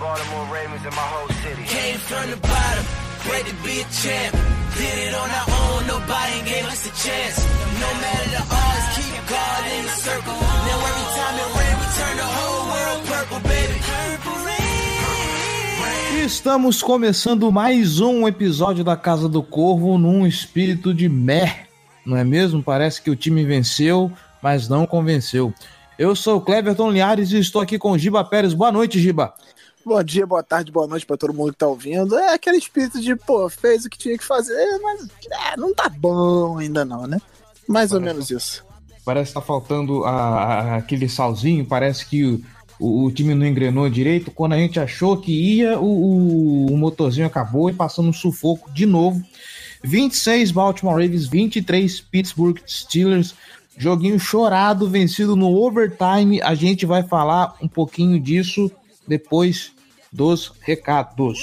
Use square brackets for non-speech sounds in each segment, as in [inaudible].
Baltimore Ravens and my whole city. Came from the bottom, great to be a champ. Did it on our own, nobody gave us a chance. No matter the odds, keep God in the circle. Now every time it rain, we turn the whole world purple, baby. Purple rain. Estamos começando mais um episódio da Casa do Corvo num espírito de meh, não é mesmo? Parece que o time venceu, mas não convenceu. Eu sou o Cleverton Liares e estou aqui com o Giba Pérez. Boa noite, Giba. Bom dia, boa tarde, boa noite pra todo mundo que tá ouvindo. É aquele espírito de, pô, fez o que tinha que fazer, mas é, não tá bom ainda não, né? Mais ou menos isso. Parece que tá faltando a- a- aquele salzinho, parece que o, o- o time não engrenou direito. Quando a gente achou que ia, o, o- o motorzinho acabou e passando um sufoco de novo. 26 Baltimore Ravens, 23 Pittsburgh Steelers. Joguinho chorado, vencido no overtime. A gente vai falar um pouquinho disso depois dos recados.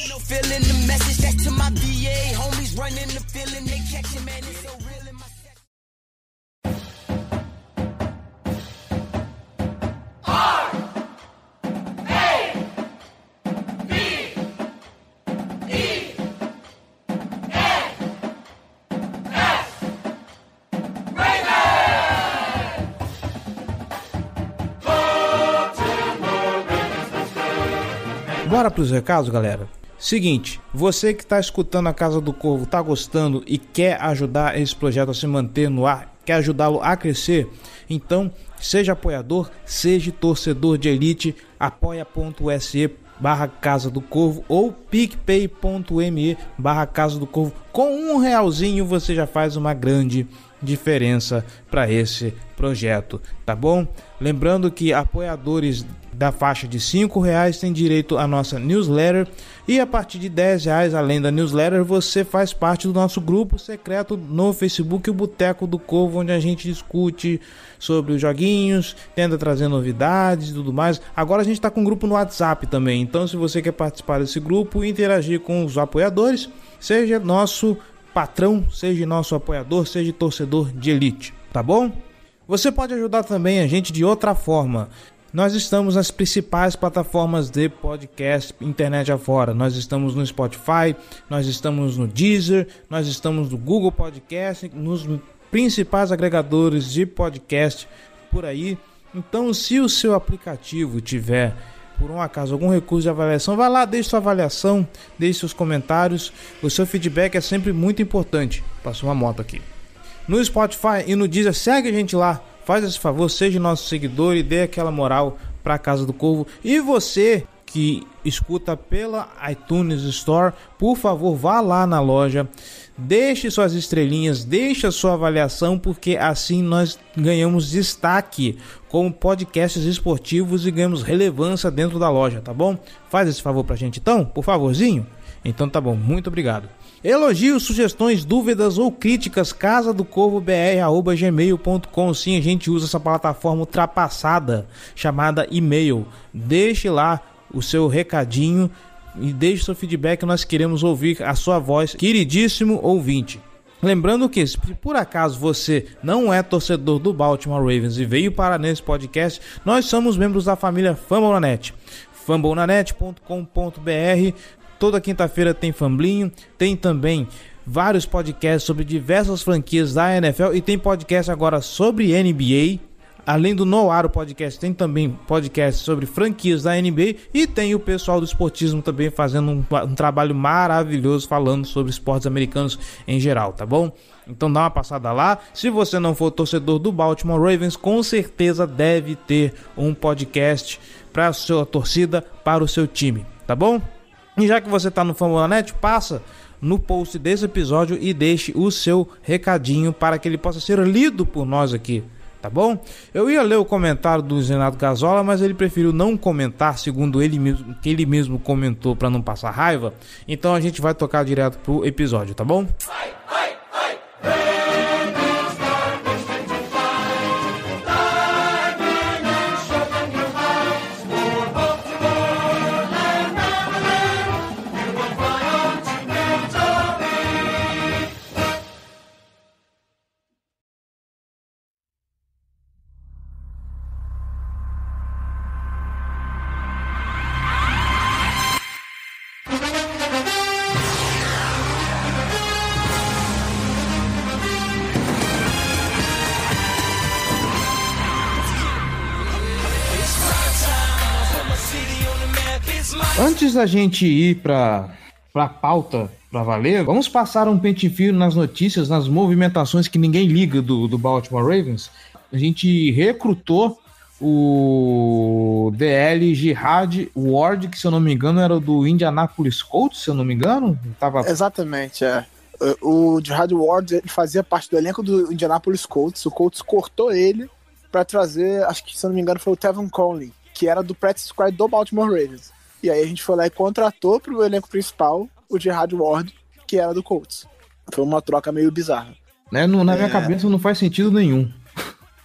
Bora pros recados, galera? Seguinte, você que está escutando a Casa do Corvo, tá gostando e quer ajudar esse projeto a se manter no ar, quer ajudá-lo a crescer, então seja apoiador, seja torcedor de elite, apoia.se barra Casa do Corvo ou picpay.me barra Casa do Corvo. Com um realzinho você já faz uma grande diferença para esse projeto, tá bom? Lembrando que apoiadores da faixa de cinco reais têm direito à nossa newsletter e a partir de 10 reais, além da newsletter, você faz parte do nosso grupo secreto no Facebook, o Boteco do Corvo, onde a gente discute sobre os joguinhos, tenta trazer novidades e tudo mais. Agora a gente está com um grupo no WhatsApp também, então se você quer participar desse grupo e interagir com os apoiadores, seja nosso patrão, seja nosso apoiador, seja torcedor de elite, tá bom? Você pode ajudar também a gente de outra forma. Nós estamos nas principais plataformas de podcast internet afora. Nós estamos no Spotify, nós estamos no Deezer, nós estamos no Google Podcast, nos principais agregadores de podcast por aí. Então, se o seu aplicativo tiver por um acaso algum recurso de avaliação, vai lá, deixe sua avaliação, deixe seus comentários. O seu feedback é sempre muito importante. Passou uma moto aqui. No Spotify e no Deezer, segue a gente lá. Faz esse favor, seja nosso seguidor e dê aquela moral para a Casa do Corvo. E você que escuta pela iTunes Store, por favor, vá lá na loja, deixe suas estrelinhas, deixe a sua avaliação, porque assim nós ganhamos destaque como podcasts esportivos e ganhamos relevância dentro da loja, tá bom? Faz esse favor pra gente então, por favorzinho? Então tá bom, muito obrigado. Elogios, sugestões, dúvidas ou críticas, casa do corvo gmail.com. Sim, a gente usa essa plataforma ultrapassada chamada e-mail. Deixe lá o seu recadinho e deixe seu feedback. Nós queremos ouvir a sua voz, queridíssimo ouvinte. Lembrando que, se por acaso você não é torcedor do Baltimore Ravens e veio para nesse podcast, nós somos membros da família Fambonanet. fambonanet.com.br Toda quinta-feira tem Famblinho, tem também vários podcasts sobre diversas franquias da NFL e tem podcast agora sobre NBA. Além do Noar, o podcast tem também podcast sobre franquias da NBA e tem o pessoal do esportismo também fazendo um, um trabalho maravilhoso falando sobre esportes americanos em geral, tá bom? Então dá uma passada lá. Se você não for torcedor do Baltimore Ravens, com certeza deve ter um podcast para a sua torcida, para o seu time, tá bom? E já que você está no Fambonanet, passa no post desse episódio e deixe o seu recadinho para que ele possa ser lido por nós aqui tá bom? Eu ia ler o comentário do Renato Gazola, mas ele preferiu não comentar, segundo ele mesmo, que ele mesmo comentou para não passar raiva. Então a gente vai tocar direto pro episódio, tá bom? Antes da gente ir para a pauta para valer, vamos passar um pente fio nas notícias, nas movimentações que ninguém liga do, do Baltimore Ravens. A gente recrutou o DL Jihad Ward, que se eu não me engano era do Indianapolis Colts, se eu não me engano. Tava... Exatamente, é. O Jihad Ward ele fazia parte do elenco do Indianapolis Colts. O Colts cortou ele para trazer, acho que se eu não me engano foi o Tevin Conley, que era do practice squad do Baltimore Ravens. E aí a gente foi lá e contratou pro elenco principal o Gerard Ward, que era do Colts. Foi uma troca meio bizarra. Né? No, na é... minha cabeça não faz sentido nenhum.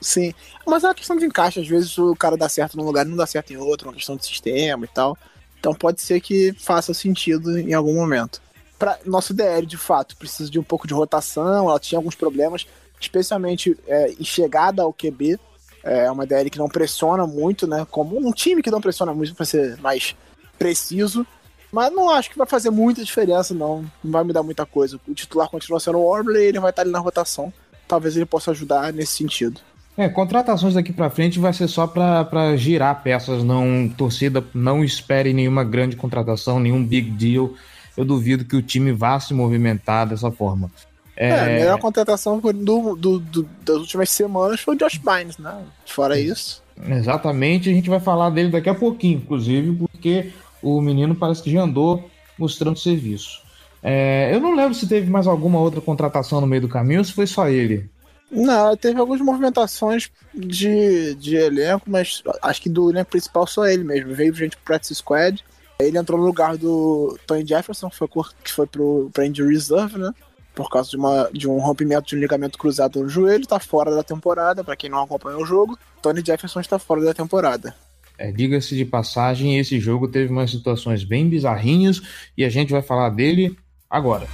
Sim, mas é uma questão de encaixe. Às vezes o cara dá certo num lugar e não dá certo em outro, uma questão de sistema e tal. Então pode ser que faça sentido em algum momento. Pra, nosso DL, de fato, precisa de um pouco de rotação, ela tinha alguns problemas, especialmente é, em chegada ao QB. É uma DL que não pressiona muito, né? Como um time que não pressiona muito, para ser mais preciso. Mas não acho que vai fazer muita diferença, não. Não vai me dar muita coisa. O titular continua sendo o Orbley, ele vai estar ali na rotação. Talvez ele possa ajudar nesse sentido. É, contratações daqui para frente vai ser só para girar peças, não torcida, não espere nenhuma grande contratação, nenhum big deal. Eu duvido que o time vá se movimentar dessa forma. É, é a melhor contratação do, do, do, das últimas semanas foi o Josh Bynes, né? Fora isso. Exatamente, a gente vai falar dele daqui a pouquinho, inclusive, porque o menino parece que já andou mostrando serviço. É, eu não lembro se teve mais alguma outra contratação no meio do caminho ou se foi só ele. Não, teve algumas movimentações de, de elenco, mas acho que do elenco principal só ele mesmo. Veio gente pro Practice Squad. Ele entrou no lugar do Tony Jefferson, que foi, que foi pro, pra Reserve, né? Por causa de, uma, de um rompimento de um ligamento cruzado no joelho, tá fora da temporada, para quem não acompanhou o jogo. Tony Jefferson está fora da temporada. É, Diga-se de passagem, esse jogo teve umas situações bem bizarrinhas e a gente vai falar dele agora.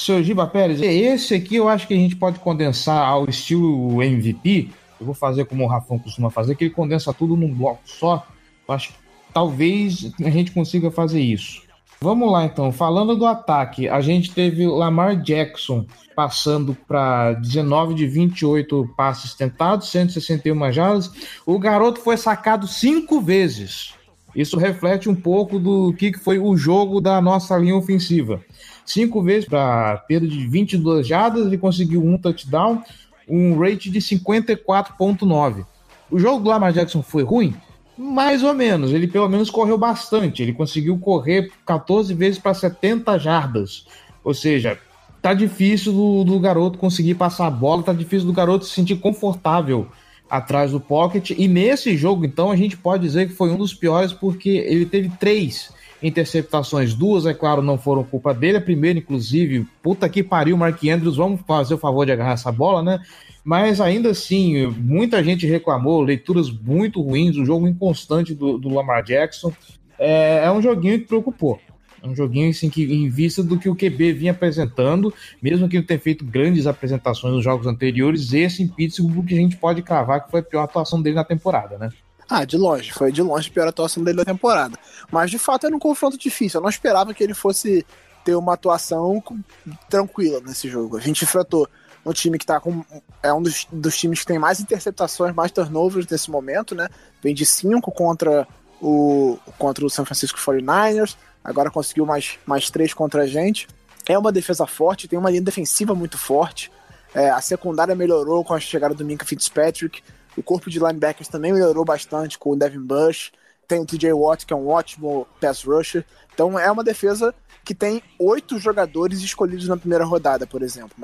Seu Giba Pérez. Esse aqui eu acho que a gente pode condensar ao estilo MVP. Eu vou fazer como o Rafão costuma fazer, que ele condensa tudo num bloco só. Eu acho que talvez a gente consiga fazer isso. Vamos lá então, falando do ataque, a gente teve Lamar Jackson passando para 19 de 28 passes tentados, 161 jardas. O garoto foi sacado cinco vezes. Isso reflete um pouco do que foi o jogo da nossa linha ofensiva cinco vezes para perda de 22 jardas, ele conseguiu um touchdown, um rate de 54.9. O jogo do Lamar Jackson foi ruim? Mais ou menos, ele pelo menos correu bastante, ele conseguiu correr 14 vezes para 70 jardas. Ou seja, tá difícil do, do, garoto conseguir passar a bola, tá difícil do garoto se sentir confortável atrás do pocket. E nesse jogo, então, a gente pode dizer que foi um dos piores porque ele teve três interceptações. Duas, é claro, não foram culpa dele. A primeira, inclusive, puta que pariu, Mark Andrews, vamos fazer o favor de agarrar essa bola, né? Mas ainda assim, muita gente reclamou, leituras muito ruins, o jogo inconstante do, do Lamar Jackson. É, é um joguinho que preocupou. É um joguinho assim que, em vista do que o QB vinha apresentando, mesmo que não tenha feito grandes apresentações nos jogos anteriores, esse em Pittsburgh que a gente pode cravar que foi a pior atuação dele na temporada, né? Ah, de longe. Foi de longe a pior atuação dele da temporada. Mas de fato era um confronto difícil. Eu não esperava que ele fosse ter uma atuação tranquila nesse jogo. A gente enfrentou um time que tá com. É um dos, dos times que tem mais interceptações, mais turnovers nesse momento, né? Vem de 5 contra o, contra o San Francisco 49ers, agora conseguiu mais, mais 3 contra a gente. É uma defesa forte, tem uma linha defensiva muito forte. É, a secundária melhorou com a chegada do Minka Fitzpatrick. O corpo de linebackers também melhorou bastante com o Devin Bush. Tem o TJ Watt, que é um ótimo pass rusher. Então é uma defesa que tem oito jogadores escolhidos na primeira rodada, por exemplo.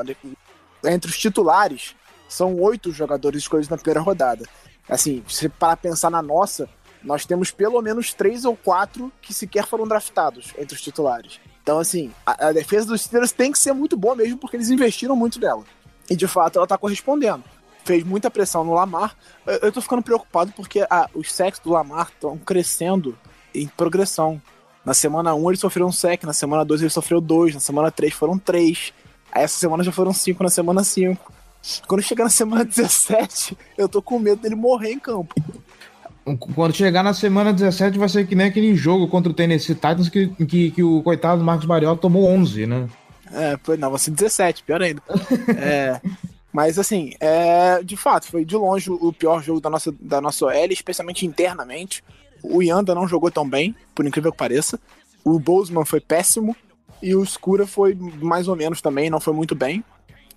Entre os titulares, são oito jogadores escolhidos na primeira rodada. Assim, se para pensar na nossa, nós temos pelo menos três ou quatro que sequer foram draftados entre os titulares. Então, assim, a, a defesa dos Steelers tem que ser muito boa mesmo, porque eles investiram muito nela. E de fato ela tá correspondendo. Fez muita pressão no Lamar. Eu, eu tô ficando preocupado porque a- os sacks do Lamar estão crescendo em progressão. Na semana 1 ele sofreu um sec, na semana 2 ele sofreu dois, na semana 3 foram três. Aí essa semana já foram cinco na semana 5. Quando chegar na semana [laughs] 17, eu tô com medo dele morrer em campo. Quando chegar na semana 17 vai ser que nem aquele jogo contra o Tennessee Titans que, que, que o coitado Marcos Mariota tomou 11, né? É, foi, não, vai ser 17, pior ainda. É, mas assim, é, de fato, foi de longe o pior jogo da nossa, da nossa OL, especialmente internamente. O Yanda não jogou tão bem, por incrível que pareça. O Bozeman foi péssimo. E o Skura foi mais ou menos também, não foi muito bem.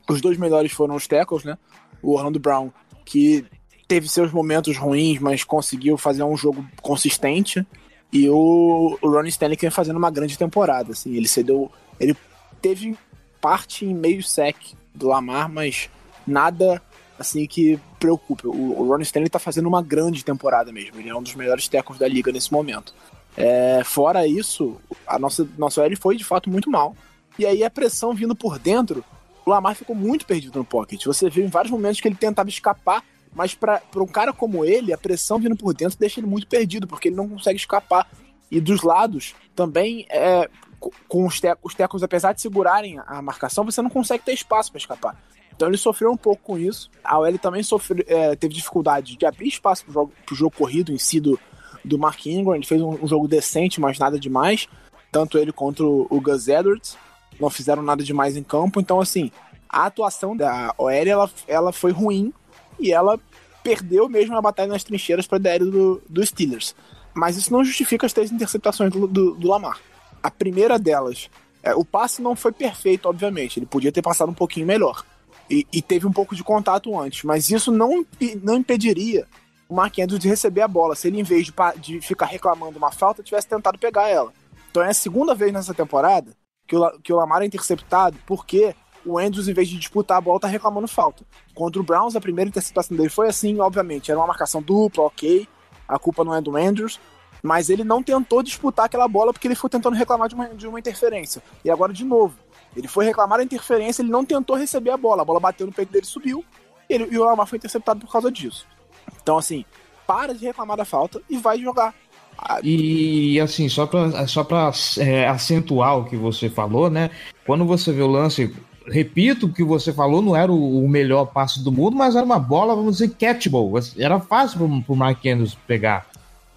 Os dois melhores foram os tackles, né? O Orlando Brown, que teve seus momentos ruins, mas conseguiu fazer um jogo consistente. E o, Ronnie Stanley vem fazendo uma grande temporada. Assim, ele cedeu. Ele teve parte em meio sec do Lamar, mas nada assim que preocupe. O, o Ronnie Stanley tá fazendo uma grande temporada mesmo. Ele é um dos melhores tackles da liga nesse momento. É, fora isso, a nossa, nossa OL foi de fato muito mal. E aí a pressão vindo por dentro, o Lamar ficou muito perdido no pocket. Você viu em vários momentos que ele tentava escapar, mas para um cara como ele, a pressão vindo por dentro deixa ele muito perdido, porque ele não consegue escapar. E dos lados, também, é, co- com os, te os tecos, apesar de segurarem a marcação, você não consegue ter espaço para escapar. Então ele sofreu um pouco com isso. A OL também sofreu, é, teve dificuldade de abrir espaço pro jogo, pro jogo corrido em si do, do Mark Ingram. Ele fez um, um jogo decente, mas nada demais. Tanto ele contra o, o Gus Edwards. Não fizeram nada demais em campo. Então, assim, a atuação da OL ela, ela foi ruim e ela perdeu mesmo a batalha nas trincheiras para a DL do, do Steelers. Mas isso não justifica as três interceptações do, do, do Lamar. A primeira delas, é, o passe não foi perfeito, obviamente. Ele podia ter passado um pouquinho melhor. E, e teve um pouco de contato antes. Mas isso não, não impediria o Mark Andrews de receber a bola. Se ele, em vez de, de ficar reclamando uma falta, tivesse tentado pegar ela. Então é a segunda vez nessa temporada que o, que o Lamar é interceptado porque o Andrews, em vez de disputar a bola, tá reclamando falta. Contra o Browns, a primeira interceptação dele foi assim, obviamente. Era uma marcação dupla, ok. A culpa não é do Andrews. Mas ele não tentou disputar aquela bola porque ele foi tentando reclamar de uma, de uma interferência. E agora, de novo, ele foi reclamar da interferência, ele não tentou receber a bola. A bola bateu no peito dele, subiu. Ele, e o Lamar foi interceptado por causa disso. Então, assim, para de reclamar da falta e vai jogar. Ah, E assim, só pra, só pra é, acentuar o que você falou, né? Quando você vê o lance, repito o que você falou, não era o, melhor passe do mundo, mas era uma bola, vamos dizer, catchable. Era fácil pro, pro Mark Andrews pegar.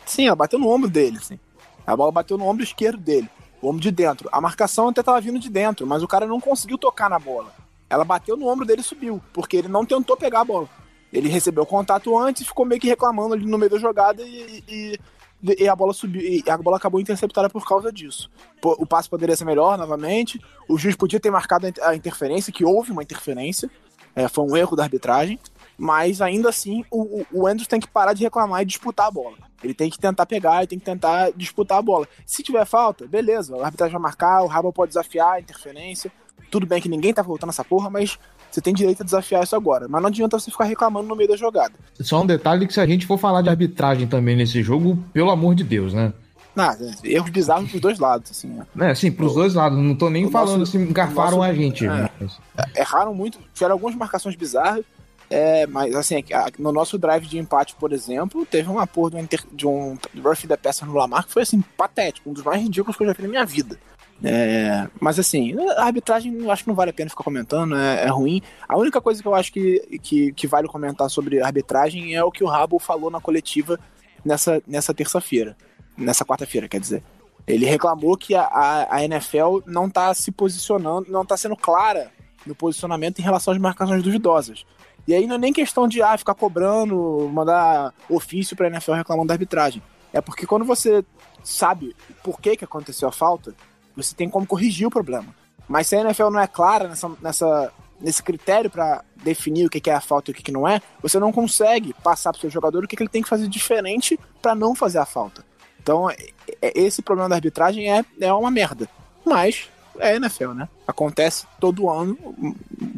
Sim, ela bateu no ombro dele, assim. A bola bateu no ombro esquerdo dele, o ombro de dentro. A marcação até tava vindo de dentro, mas o cara não conseguiu tocar na bola. Ela bateu no ombro dele e subiu, porque ele não tentou pegar a bola. Ele recebeu o contato antes ficou meio que reclamando ali no meio da jogada e, e- e a bola subiu. E a bola acabou interceptada por causa disso. O passe poderia ser melhor novamente. O juiz podia ter marcado a inter- a interferência, que houve uma interferência. É, foi um erro da arbitragem. Mas ainda assim, o, o- o Andrews tem que parar de reclamar e disputar a bola. Ele tem que tentar pegar, ele tem que tentar disputar a bola. Se tiver falta, beleza, a arbitragem vai marcar, o Rabo pode desafiar a interferência. Tudo bem que ninguém tá voltando essa porra, mas você tem direito a desafiar isso agora. Mas não adianta você ficar reclamando no meio da jogada. Só um detalhe que se a gente for falar de arbitragem também nesse jogo, pelo amor de Deus, né? Nada, erros bizarros dos dois lados, assim. né? É, assim, pros dois lados, não tô nem o falando nosso- assim, garfaram nosso- a gente. é. mas- erraram muito, tiveram algumas marcações bizarras, é, mas assim, no nosso drive de empate, por exemplo, teve uma porra de um, inter- de um roughing da peça no Lamar que foi assim, patético, um dos mais ridículos que eu já vi na minha vida. É, mas assim, a arbitragem eu acho que não vale a pena ficar comentando, é, é ruim. A única coisa que eu acho que, que, que vale comentar sobre a arbitragem é o que o Rabo falou na coletiva nessa, nessa terça-feira. Nessa quarta-feira, quer dizer. Ele reclamou que a, a, a NFL não tá se posicionando, não tá sendo clara no posicionamento em relação às marcações duvidosas. E aí não é nem questão de ah, ficar cobrando, mandar ofício pra NFL reclamando da arbitragem. É porque quando você sabe por que, que aconteceu a falta, você tem como corrigir o problema. Mas se a NFL não é clara nessa, nessa, nesse critério para definir o que, é a falta e o que, não é, você não consegue passar pro seu jogador o que, ele tem que fazer diferente para não fazer a falta. Então, é, é, esse problema da arbitragem é, é uma merda. Mas é NFL, né? Acontece todo ano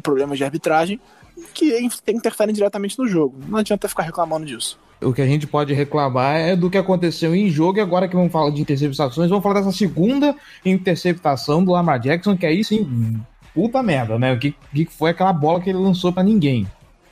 problemas de arbitragem que interferem diretamente no jogo. Não adianta ficar reclamando disso. O que a gente pode reclamar é do que aconteceu em jogo, e agora que vamos falar de interceptações, vamos falar dessa segunda interceptação do Lamar Jackson, que aí sim, puta merda, né? O que, que foi aquela bola que ele lançou para ninguém.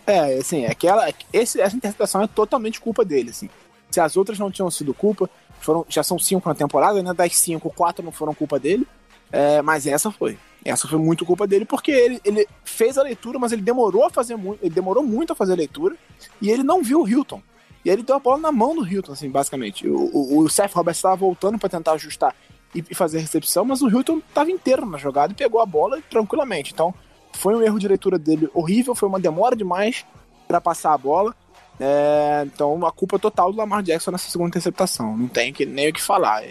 É, assim, aquela, esse, essa interceptação é totalmente culpa dele, assim. Se as outras não tinham sido culpa, foram, já são cinco na temporada, né? Das cinco, quatro não foram culpa dele. É, mas essa foi. Essa foi muito culpa dele, porque ele, ele fez a leitura, mas ele demorou a fazer muito. Ele demorou muito a fazer a leitura e ele não viu o Hilton. E ele deu a bola na mão do Hilton, assim, basicamente. O, o, o Seth Roberts estava voltando para tentar ajustar e, e, fazer a recepção, mas o Hilton estava inteiro na jogada e pegou a bola tranquilamente. Então, foi um erro de leitura dele horrível, foi uma demora demais para passar a bola. É, então, a culpa total do Lamar Jackson nessa segunda interceptação. Não tem que, nem o que falar.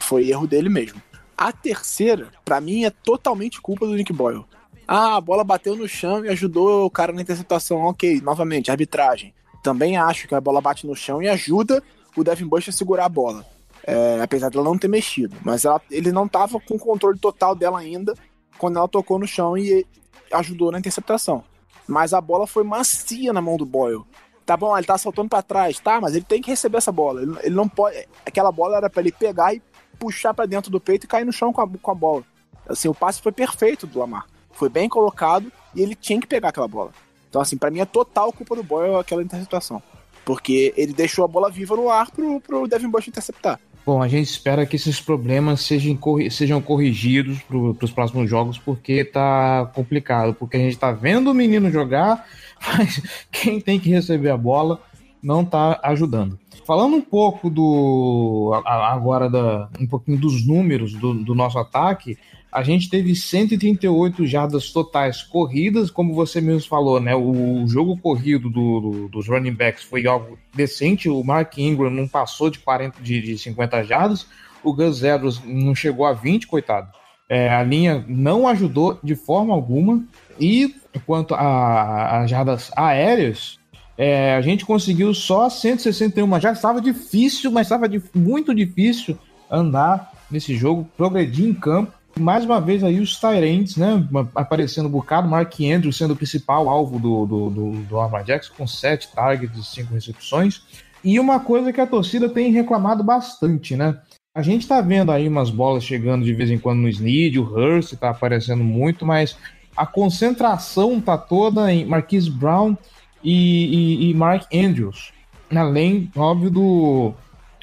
Foi erro dele mesmo. A terceira, para mim, é totalmente culpa do Nick Boyle. Ah, a bola bateu no chão e ajudou o cara na interceptação. Ok, novamente, arbitragem. Também acho que a bola bate no chão e ajuda o Devin Bush a segurar a bola. É, apesar dela não ter mexido. Mas ela, ele não estava com o controle total dela ainda quando ela tocou no chão e ajudou na interceptação. Mas a bola foi macia na mão do Boyle. Tá bom, ele tá saltando para trás, tá? Mas ele tem que receber essa bola. Ele, ele não pode. Aquela bola era para ele pegar e puxar para dentro do peito e cair no chão com a, com a bola. Assim, o passe foi perfeito do Lamar. Foi bem colocado e ele tinha que pegar aquela bola. Então, assim, para mim é total culpa do Boyle aquela interceptação. Porque ele deixou a bola viva no ar pro, pro Devin Bush interceptar. Bom, a gente espera que esses problemas sejam, sejam corrigidos para os próximos jogos, porque tá complicado. Porque a gente tá vendo o menino jogar, [laughs] mas quem tem que receber a bola não tá ajudando. Falando um pouco do. agora da, um pouquinho dos números do, do nosso ataque, a gente teve 138 jardas totais corridas, como você mesmo falou, né? O jogo corrido do, do, dos running backs foi algo decente. O Mark Ingram não passou de 40 de, de 50 jardas, o Gus Edwards não chegou a 20, coitado. É, a linha não ajudou de forma alguma. E quanto às jardas aéreas, é, a gente conseguiu só 161. Já estava difícil, mas estava muito difícil andar nesse jogo, progredir em campo. Mais uma vez aí os Tyrants, né? Aparecendo um bocado, Mark Andrews sendo o principal alvo do, do, do, do Lamar Jackson, com 7 targets e 5 recepções. E uma coisa que a torcida tem reclamado bastante, né? A gente tá vendo aí umas bolas chegando de vez em quando no Snead, o Hurst tá aparecendo muito, mas a concentração tá toda em Marquise Brown e, e, e Mark Andrews. Além, óbvio, do.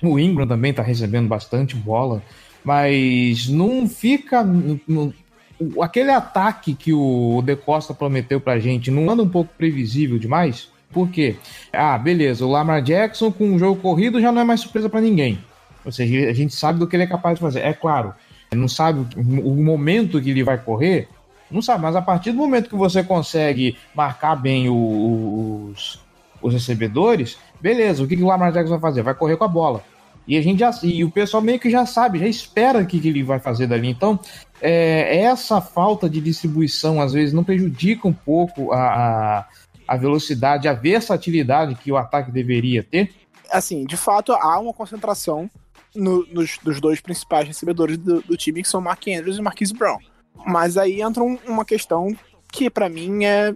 O Ingram também tá recebendo bastante bola, mas não fica. Aquele ataque que o De Costa prometeu pra gente não anda um pouco previsível demais? Por quê? Ah, beleza, o Lamar Jackson com um jogo corrido já não é mais surpresa para ninguém. Ou seja, a gente sabe do que ele é capaz de fazer. É claro, não sabe o momento que ele vai correr, não sabe, mas a partir do momento que você consegue marcar bem os, os recebedores, beleza, o que, que o Lamar Jackson vai fazer? Vai correr com a bola. E a gente já, e o pessoal meio que já sabe, já espera o que, que ele vai fazer dali. Então, é, essa falta de distribuição às vezes não prejudica um pouco a, a, a velocidade, a versatilidade que o ataque deveria ter? Assim, de fato, há uma concentração no, nos, dos dois principais recebedores do, do, time, que são Mark Andrews e Marquise Brown. Mas aí entra um, uma questão que para mim é,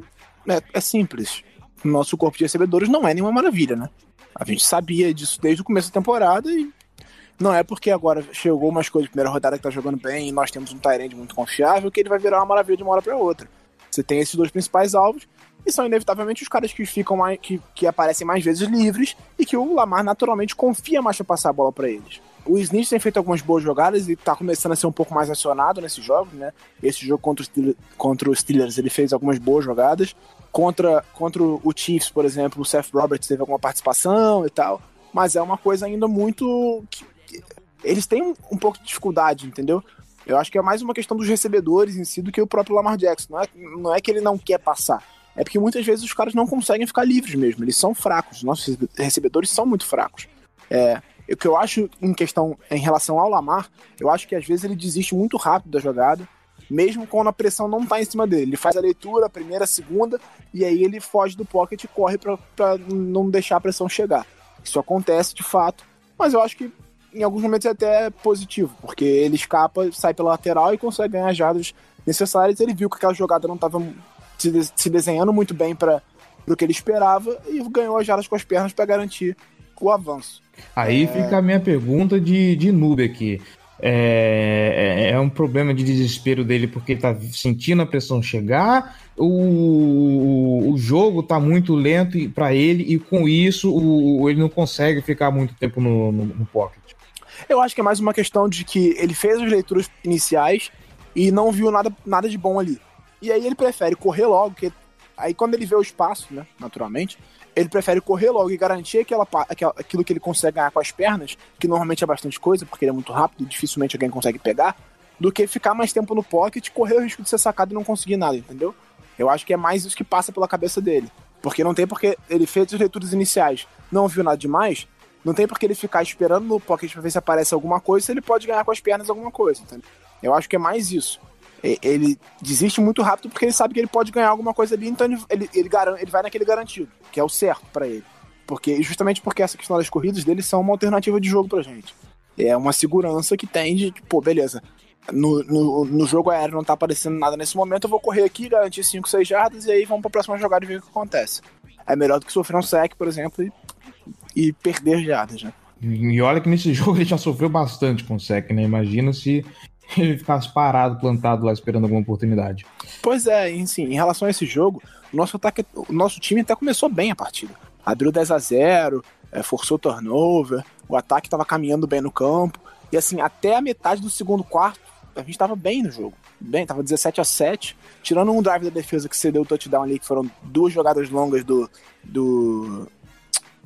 é, é simples. Nosso corpo de recebedores não é nenhuma maravilha, né? A gente sabia disso desde o começo da temporada e não é porque agora chegou umas coisas de primeira rodada que tá jogando bem e nós temos um Tyrande muito confiável que ele vai virar uma maravilha de uma hora para outra. Você tem esses dois principais alvos e são inevitavelmente os caras que ficam mais, que, que aparecem mais vezes livres e que o Lamar naturalmente confia mais pra passar a bola para eles. O Snitch tem feito algumas boas jogadas e tá começando a ser um pouco mais acionado nesses jogos, né? Esse jogo contra, o contra os Steelers ele fez algumas boas jogadas. Contra, contra o Chiefs, por exemplo, o Seth Roberts teve alguma participação e tal. Mas é uma coisa ainda muito. eles têm um, um pouco de dificuldade, entendeu? Eu acho que é mais uma questão dos recebedores em si do que o próprio Lamar Jackson. Não é, não é que ele não quer passar. É porque muitas vezes os caras não conseguem ficar livres mesmo. Eles são fracos. Os nossos recebedores são muito fracos. É, o que eu acho em questão em relação ao Lamar, eu acho que às vezes ele desiste muito rápido da jogada, mesmo quando a pressão não tá em cima dele. Ele faz a leitura, a primeira, a segunda, e aí ele foge do pocket e corre para não deixar a pressão chegar. Isso acontece de fato, mas eu acho que em alguns momentos é até positivo, porque ele escapa, sai pela lateral e consegue ganhar as jardas necessárias. Ele viu que aquela jogada não estava se, se, desenhando muito bem para o que ele esperava e ganhou as jardas com as pernas para garantir o avanço. Aí é... fica a minha pergunta de, de noob aqui. É, é, é, um problema de desespero dele porque ele tá sentindo a pressão chegar. O, o jogo tá muito lento para ele e com isso o, ele não consegue ficar muito tempo no, no, no pocket. Eu acho que é mais uma questão de que ele fez as leituras iniciais e não viu nada, nada de bom ali. E aí ele prefere correr logo, que aí quando ele vê o espaço, né, naturalmente, ele prefere correr logo e garantir aquela, aquela, aquilo que ele consegue ganhar com as pernas, que normalmente é bastante coisa, porque ele é muito rápido e dificilmente alguém consegue pegar, do que ficar mais tempo no pocket, correr o risco de ser sacado e não conseguir nada, entendeu? Eu acho que é mais isso que passa pela cabeça dele. Porque não tem porque ele fez as leituras iniciais, não viu nada demais, não tem porque ele ficar esperando no pocket pra ver se aparece alguma coisa, se ele pode ganhar com as pernas alguma coisa, entendeu? Eu acho que é mais isso. Ele desiste muito rápido porque ele sabe que ele pode ganhar alguma coisa ali, então ele, ele, ele, garante, ele vai naquele garantido, que é o certo para ele. Porque justamente porque essa questão das corridas dele são uma alternativa de jogo pra gente. É uma segurança que tem de, pô, beleza. No, no, no jogo aéreo não tá aparecendo nada nesse momento, eu vou correr aqui, garantir 5, 6 jardas e aí vamos pra próxima jogada e ver o que acontece. É melhor do que sofrer um sec, por exemplo, e e perder jardas, né? E olha que nesse [laughs] jogo ele já sofreu bastante com o sec, né? Imagina se [laughs] ele ficasse parado, plantado lá esperando alguma oportunidade. Pois é, sim, em relação a esse jogo, nosso ataque, o nosso time até começou bem a partida. Abriu 10 a 0, é, forçou turnover, o ataque estava caminhando bem no campo. E assim, até a metade do segundo quarto, a gente estava bem no jogo. Bem, tava 17 a 7, tirando um drive da defesa que cedeu o touchdown ali, que foram duas jogadas longas do, do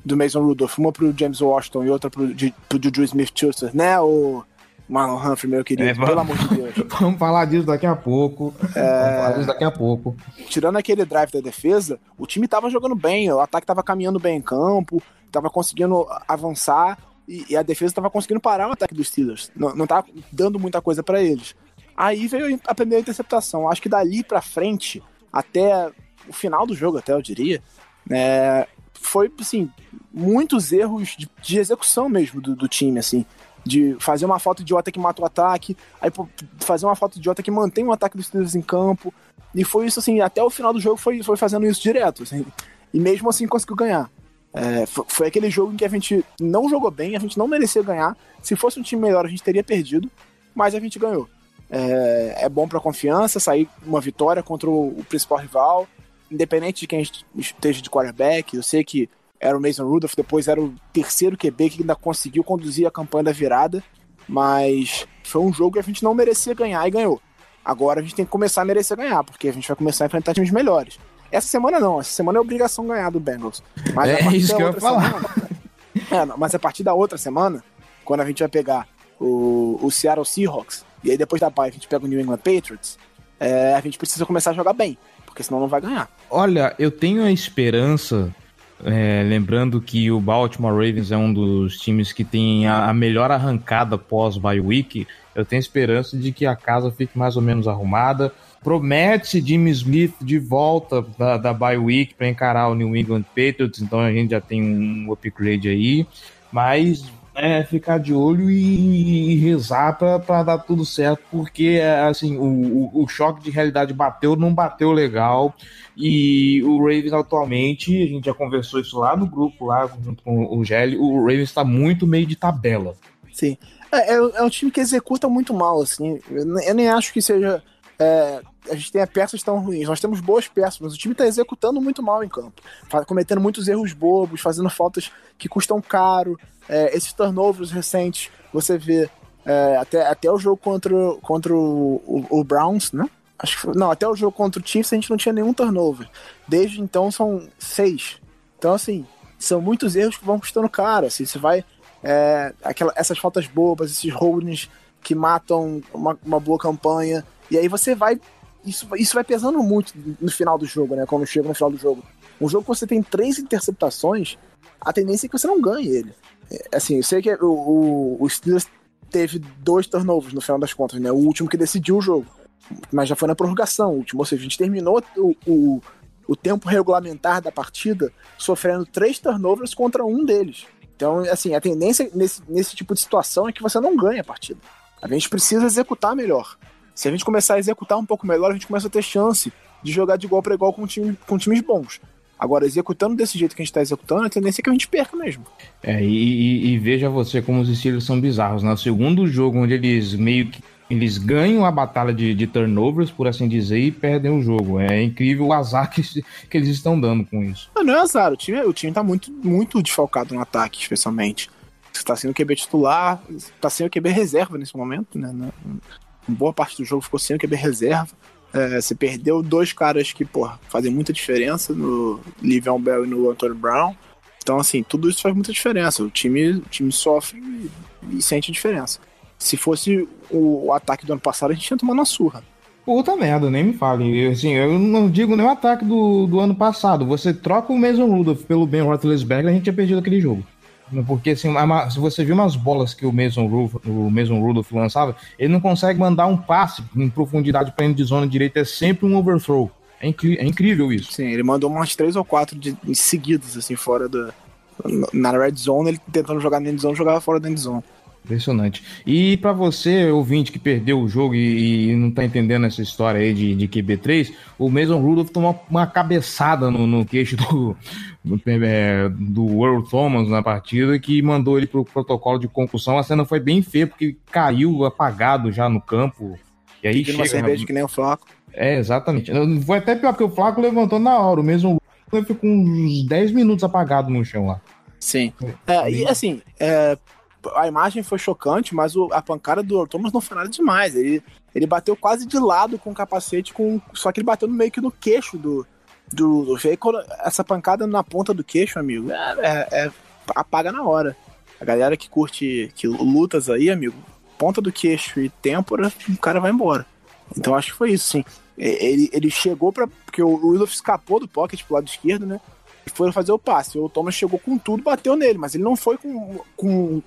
do Mason Rudolph, uma pro James Washington e outra pro, de, pro Juju Smith-Schuster, né, o Marlon Humphrey, meu querido, é, pelo amor de Deus. [laughs] vamos falar disso daqui a pouco. É... Vamos falar disso daqui a pouco. Tirando aquele drive da defesa, o time tava jogando bem, o ataque tava caminhando bem em campo, tava conseguindo avançar e, e a defesa tava conseguindo parar o ataque dos Steelers. Não, não tava dando muita coisa para eles. Aí veio a primeira interceptação. Acho que dali para frente, até o final do jogo, até eu diria, né, foi, assim, muitos erros de, de execução mesmo do, do, time, assim. De fazer uma falta idiota que mata o ataque, aí fazer uma falta idiota que mantém o ataque dos Steelers em campo. E foi isso, assim, até o final do jogo foi, foi fazendo isso direto, assim. E mesmo assim conseguiu ganhar. É, foi, aquele jogo em que a gente não jogou bem, a gente não merecia ganhar. Se fosse um time melhor, a gente teria perdido, mas a gente ganhou. É, é bom para confiança sair uma vitória contra o, o principal rival independente de quem esteja de quarterback, eu sei que era o Mason Rudolph, depois era o terceiro QB que ainda conseguiu conduzir a campanha da virada, mas foi um jogo que a gente não merecia ganhar e ganhou. Agora a gente tem que começar a merecer ganhar, porque a gente vai começar a enfrentar times melhores. Essa semana não, essa semana é obrigação ganhar do Bengals. Mas é isso que eu ia falar. Semana, [laughs] é, não, mas a partir da outra semana, quando a gente vai pegar o, o Seattle Seahawks, e aí depois da bye a gente pega o New England Patriots, é, a gente precisa começar a jogar bem porque senão não vai ganhar. Olha, eu tenho a esperança, é, lembrando que o Baltimore Ravens é um dos times que tem a, a melhor arrancada pós-bye week, eu tenho esperança de que a casa fique mais ou menos arrumada. Promete Jimmy Smith de volta da, da bye week para encarar o New England Patriots, então a gente já tem um upgrade aí. Mas é ficar de olho e, e rezar para dar tudo certo, porque assim o, o, choque de realidade bateu, não bateu legal. E o Ravens atualmente, a gente já conversou isso lá no grupo, lá junto com o Gelli, o Ravens está muito meio de tabela. Sim. É, é, é, um time que executa muito mal, assim. Eu nem acho que seja. É, a gente tenha peças tão ruins. Nós temos boas peças, mas o time está executando muito mal em campo. Cometendo muitos erros bobos, fazendo faltas que custam caro. É, esses turnovers recentes, você vê é, até, até o jogo contra, contra o, o, o Browns, né? Acho que, não, até o jogo contra o Chiefs a gente não tinha nenhum turnover. Desde então são seis. Então, assim, são muitos erros que vão custando caro. Assim, você vai é, aquela, essas faltas bobas, esses holdings que matam uma, uma boa campanha. E aí você vai. Isso, isso vai pesando muito no final do jogo, né? Quando chega no final do jogo. Um jogo que você tem três interceptações, a tendência é que você não ganhe ele. Assim, eu sei que o, o, o Steelers teve dois turnovers no final das contas, né? O último que decidiu o jogo. Mas já foi na prorrogação, o último. Ou seja, a gente terminou o, o, o tempo regulamentar da partida sofrendo três turnovers contra um deles. Então, assim, a tendência nesse, nesse tipo de situação é que você não ganha a partida. A gente precisa executar melhor. Se a gente começar a executar um pouco melhor, a gente começa a ter chance de jogar de igual para igual com, time, com times bons. Agora, executando desse jeito que a gente tá executando, a tendência é que a gente perca mesmo. É, e, e- veja você como os Steelers são bizarros. No segundo jogo, onde eles meio que eles ganham a batalha de, de turnovers, por assim dizer, e perdem o jogo. É incrível o azar que, que eles estão dando com isso. Não, não é azar, o time, o time tá muito, muito desfalcado no ataque, especialmente. Você tá sendo o QB titular, tá sem o QB reserva nesse momento, né? Boa parte do jogo ficou sem o QB reserva. É, você perdeu dois caras que, porra, fazem muita diferença no Livion Bell e no Antonio Brown. Então, assim, tudo isso faz muita diferença. O time, o time sofre e, e sente a diferença. Se fosse o, o ataque do ano passado, a gente tinha tomado uma surra. Puta merda, nem me fale. Eu, Assim, eu não digo nem o ataque do, do ano passado. Você troca o Mason Rudolph pelo Ben Roethlisberger, a gente tinha perdido aquele jogo. Porque assim, se você viu umas bolas que o Mason, Rudolph, o Mason Rudolph lançava, ele não consegue mandar um passe em profundidade para de zona direita, é sempre um overthrow. É, é incrível isso. Sim, ele mandou umas três ou quatro de, seguidas, assim, fora da. Na red zone, ele tentando jogar na end zone, jogava fora da end zone. Impressionante. E pra você, ouvinte que perdeu o jogo e, e não tá entendendo essa história aí de, de QB3, o Mason Rudolph tomou uma cabeçada no, no queixo do, do, é, do Earl Thomas na partida que mandou ele pro protocolo de concussão. A cena foi bem feia porque caiu apagado já no campo. E aí uma chega... que nem o Flaco. É, exatamente. Foi até pior porque o Flaco levantou na hora. O Mason Rudolph ficou uns 10 minutos apagado no chão lá. Sim. É, e assim, é, a imagem foi chocante, mas o- a pancada do Earl Thomas não foi nada demais. Ele, ele bateu quase de lado com o capacete, com, só que ele bateu meio que no queixo do. Do, e aí quando- essa pancada na ponta do queixo, amigo, é, é- é- apaga na hora. A galera que curte que lutas aí, amigo, ponta do queixo e têmpora, o cara vai embora. Então acho que foi isso, sim. Ele, ele chegou para Porque o Rudolph escapou do pocket pro lado esquerdo, né? E foi fazer o passe. O Thomas chegou com tudo, bateu nele, mas ele não foi com, com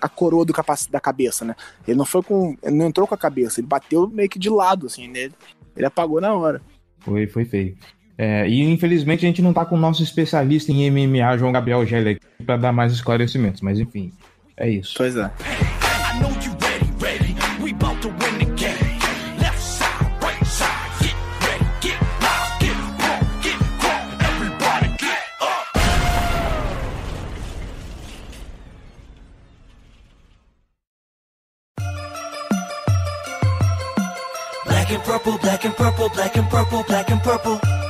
a coroa do capac- da cabeça, né? Ele não foi com. Não entrou com a cabeça, ele bateu meio que de lado, assim, nele. Ele apagou na hora. Foi, foi feio. É, e infelizmente a gente não tá com o nosso especialista em MMA, João Gabriel Gelli, aqui pra dar mais esclarecimentos, mas enfim, é isso. Pois é. Black and purple, black and purple, black and purple, black and purple.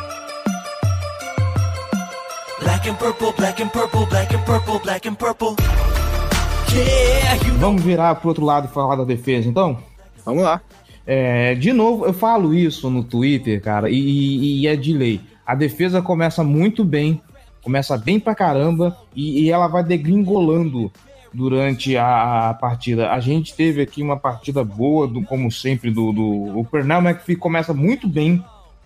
Vamos virar pro outro lado e falar da defesa, então? Vamos lá. É, de novo, eu falo isso no Twitter, cara, e, e- e é de lei. A defesa começa muito bem, começa bem pra caramba, e, e ela vai degringolando durante a, a partida. A gente teve aqui uma partida boa, do, como sempre, do, do o Pernell McPhee começa muito bem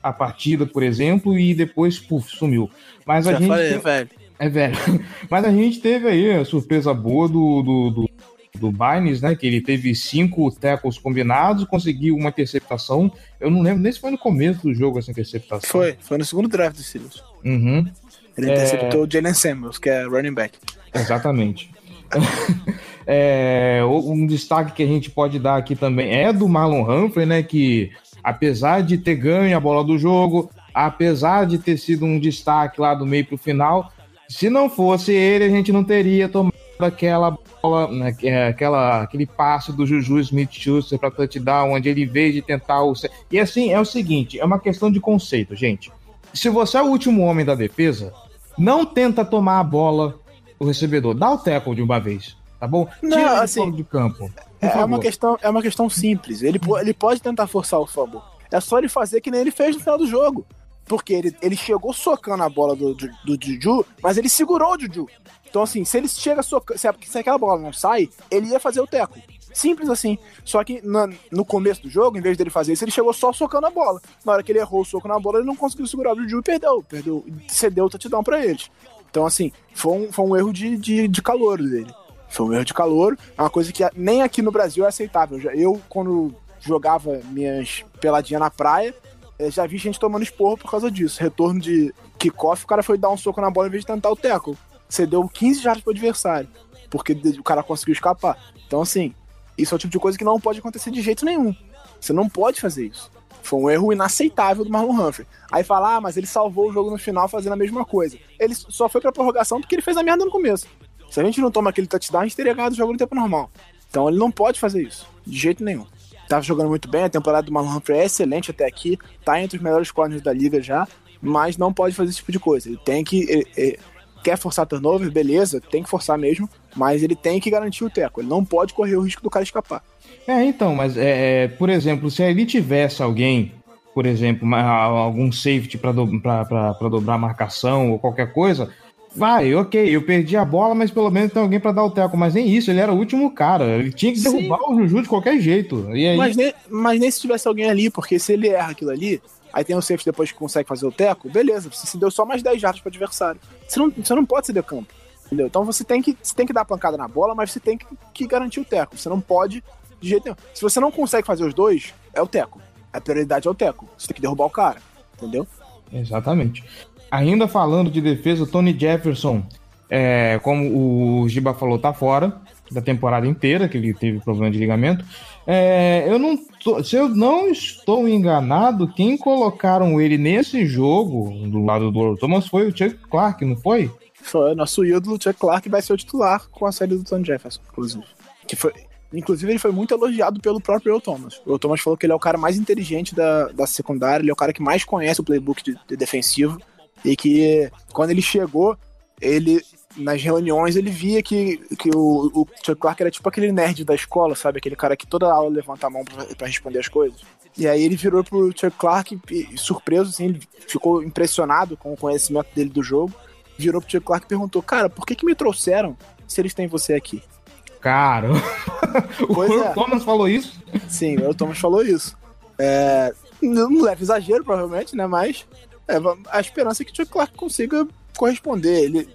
a partida, por exemplo, e depois, puf, sumiu. Mas a Já gente falei, tem- velho. é velho. [laughs] Mas a gente teve aí a surpresa boa do, do, do, do Bynes, né? Que ele teve cinco tackles combinados, conseguiu uma interceptação. Eu não lembro nem se foi no começo do jogo essa interceptação. Foi, foi no segundo draft do Steelers. Uhum, Ele É. interceptou o Jalen Samuels, que é running back. exatamente. [laughs] É, um destaque que a gente pode dar aqui também é do Marlon Humphrey, né? Que apesar de ter ganho a bola do jogo, apesar de ter sido um destaque lá do meio pro final, se não fosse ele, a gente não teria tomado aquela bola, né, é aquela, aquele passe do Juju Smith-Schuster para touchdown, onde ele veio de tentar o... E assim, é o seguinte, é uma questão de conceito, gente. Se você é o último homem da defesa, não tenta tomar a bola o recebedor, dá o tackle de uma vez, tá bom? Não, Tira assim, de campo. É favor. uma, questão, é uma questão simples. Ele, ele pode tentar forçar o fumble. É só ele fazer que nem ele fez no final do jogo. Porque ele, ele chegou socando a bola do, do, do Juju, mas ele segurou o Juju. Então, assim, se ele chega soca... se, se aquela bola não sai, ele ia fazer o teco. Simples assim. Só que na- no começo do jogo, em vez dele fazer isso, ele chegou só socando a bola. Na hora que ele errou o soco na bola, ele não conseguiu segurar o Juju e perdeu. perdeu cedeu o touchdown pra eles. Então, assim, foi um, foi um erro de, de, de calor dele. Foi um erro de calor. É uma coisa que nem aqui no Brasil é aceitável. Eu, quando jogava minhas peladinhas na praia, eh, já vi gente tomando esporro por causa disso. Retorno de kickoff, o cara foi dar um soco na bola em vez de tentar o tackle. Cedeu 15 jardas pro adversário, porque o cara conseguiu escapar. Então, assim, isso é o tipo de coisa que não pode acontecer de jeito nenhum. Você não pode fazer isso. Foi um erro inaceitável do Marlon Humphrey. Aí fala, ah, mas ele salvou o jogo no final fazendo a mesma coisa. Ele só foi pra prorrogação porque ele fez a merda no começo. Se a gente não toma aquele touchdown, a gente teria ganhado o jogo no tempo normal. Então ele não pode fazer isso, de jeito nenhum. Tava jogando muito bem, a temporada do Marlon é excelente até aqui, tá entre os melhores corners da liga já, mas não pode fazer esse tipo de coisa. Ele tem que. ele- ele quer forçar turnover, beleza, tem que forçar mesmo, mas ele tem que garantir o teco. Ele não pode correr o risco do cara escapar. É, então, mas é, é, por exemplo, se ali tivesse alguém, por exemplo, algum safety pra do- dobrar a marcação ou qualquer coisa, vai, ok, eu perdi a bola, mas pelo menos tem alguém pra dar o teco. Mas nem isso, ele era o último cara. Ele tinha que Sim. derrubar o Juju de qualquer jeito. E aí, Mas nem, mas nem se tivesse alguém ali, porque se ele erra aquilo ali, aí tem o safety depois que consegue fazer o teco, beleza, você se deu só mais 10 jardas pro adversário. Você não, você não pode ceder campo. Entendeu? Então você tem que, você tem que dar pancada na bola, mas você tem que, que garantir o teco. Você não pode de jeito nenhum. Se você não consegue fazer os dois, é o teco. A prioridade é o teco. Você tem que derrubar o cara. Entendeu? Exatamente. Ainda falando de defesa, Tony Jefferson, é, como o Giba falou, tá fora da temporada inteira, que ele teve problema de ligamento. É, eu não tô- se eu não estou enganado, quem colocaram ele nesse jogo do lado do Thomas foi o Chuck Clark, não foi? Foi nosso ídolo, Chuck Clark, vai ser o titular com a série do Tom Jefferson, inclusive. Que foi, inclusive, ele foi muito elogiado pelo próprio Earl Thomas. O Earl Thomas falou que ele é o cara mais inteligente da, da secundária, ele é o cara que mais conhece o playbook de, de defensivo. E que quando ele chegou, ele. Nas reuniões ele via que, que o, o Chuck Clark era tipo aquele nerd da escola, sabe? Aquele cara que toda aula levanta a mão pra, pra responder as coisas. E aí ele virou pro Chuck Clark, e, surpreso, assim, ele ficou impressionado com o conhecimento dele do jogo virou pro Chuck Clark e perguntou: Cara, por que, que me trouxeram se eles têm você aqui? Cara, [laughs] o Pois é. Thomas falou isso? Sim, o Thomas falou isso. É, não leva exagero, provavelmente, né? Mas é, a esperança é que o Chuck Clark consiga corresponder. Ele,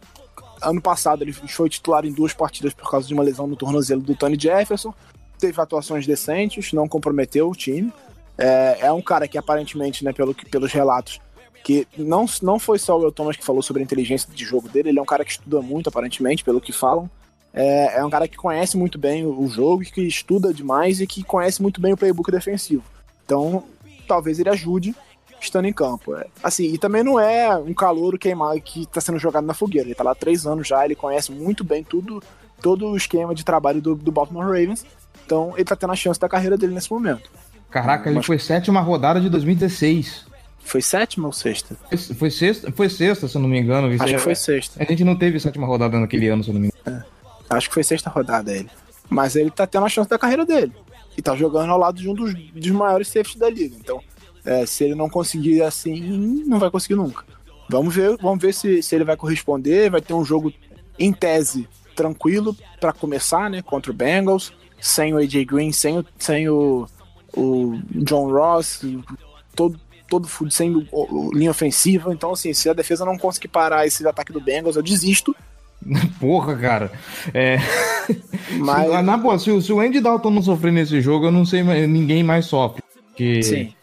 ano passado, ele foi titular em duas partidas por causa de uma lesão no tornozelo do Tony Jefferson. Teve atuações decentes, não comprometeu o time. É, é um cara que aparentemente, né, pelo, pelos relatos, que não, não foi só o El Thomas que falou sobre a inteligência de jogo dele, ele é um cara que estuda muito, aparentemente, pelo que falam. É, é um cara que conhece muito bem o jogo, que estuda demais e que conhece muito bem o playbook defensivo. Então, talvez ele ajude estando em campo. É, assim, e também não é um calouro queimado que está sendo jogado na fogueira. Ele tá lá há três anos já, ele conhece muito bem tudo, todo o esquema de trabalho do, do Baltimore Ravens. Então, ele tá tendo a chance da carreira dele nesse momento. Caraca, ele Mas- foi sétima rodada de 2016. Foi sétima ou sexta? Foi, foi sexta, foi sexta, se eu não me engano. Acho é- que foi sexta. A gente não teve sétima rodada naquele ano, se eu não me engano. Acho que foi sexta rodada ele. Mas ele tá tendo a chance da carreira dele. E tá jogando ao lado de um dos, dos maiores safeties da liga. Então, é, se ele não conseguir assim, não vai conseguir nunca. Vamos ver, vamos ver se, se ele vai corresponder. Vai ter um jogo, em tese, tranquilo pra começar, né? Contra o Bengals. Sem o AJ Green, sem o, sem o, o John Ross, todo, todo sem o, o- linha ofensiva. Então, assim, se a defesa não conseguir parar esse ataque do Bengals, eu desisto. [laughs] Porra, cara. É, [laughs] Mas. se, na boa, se, o- se o Andy Dalton não sofrer nesse jogo, eu não sei, mais- ninguém mais sofre. Porque Sim.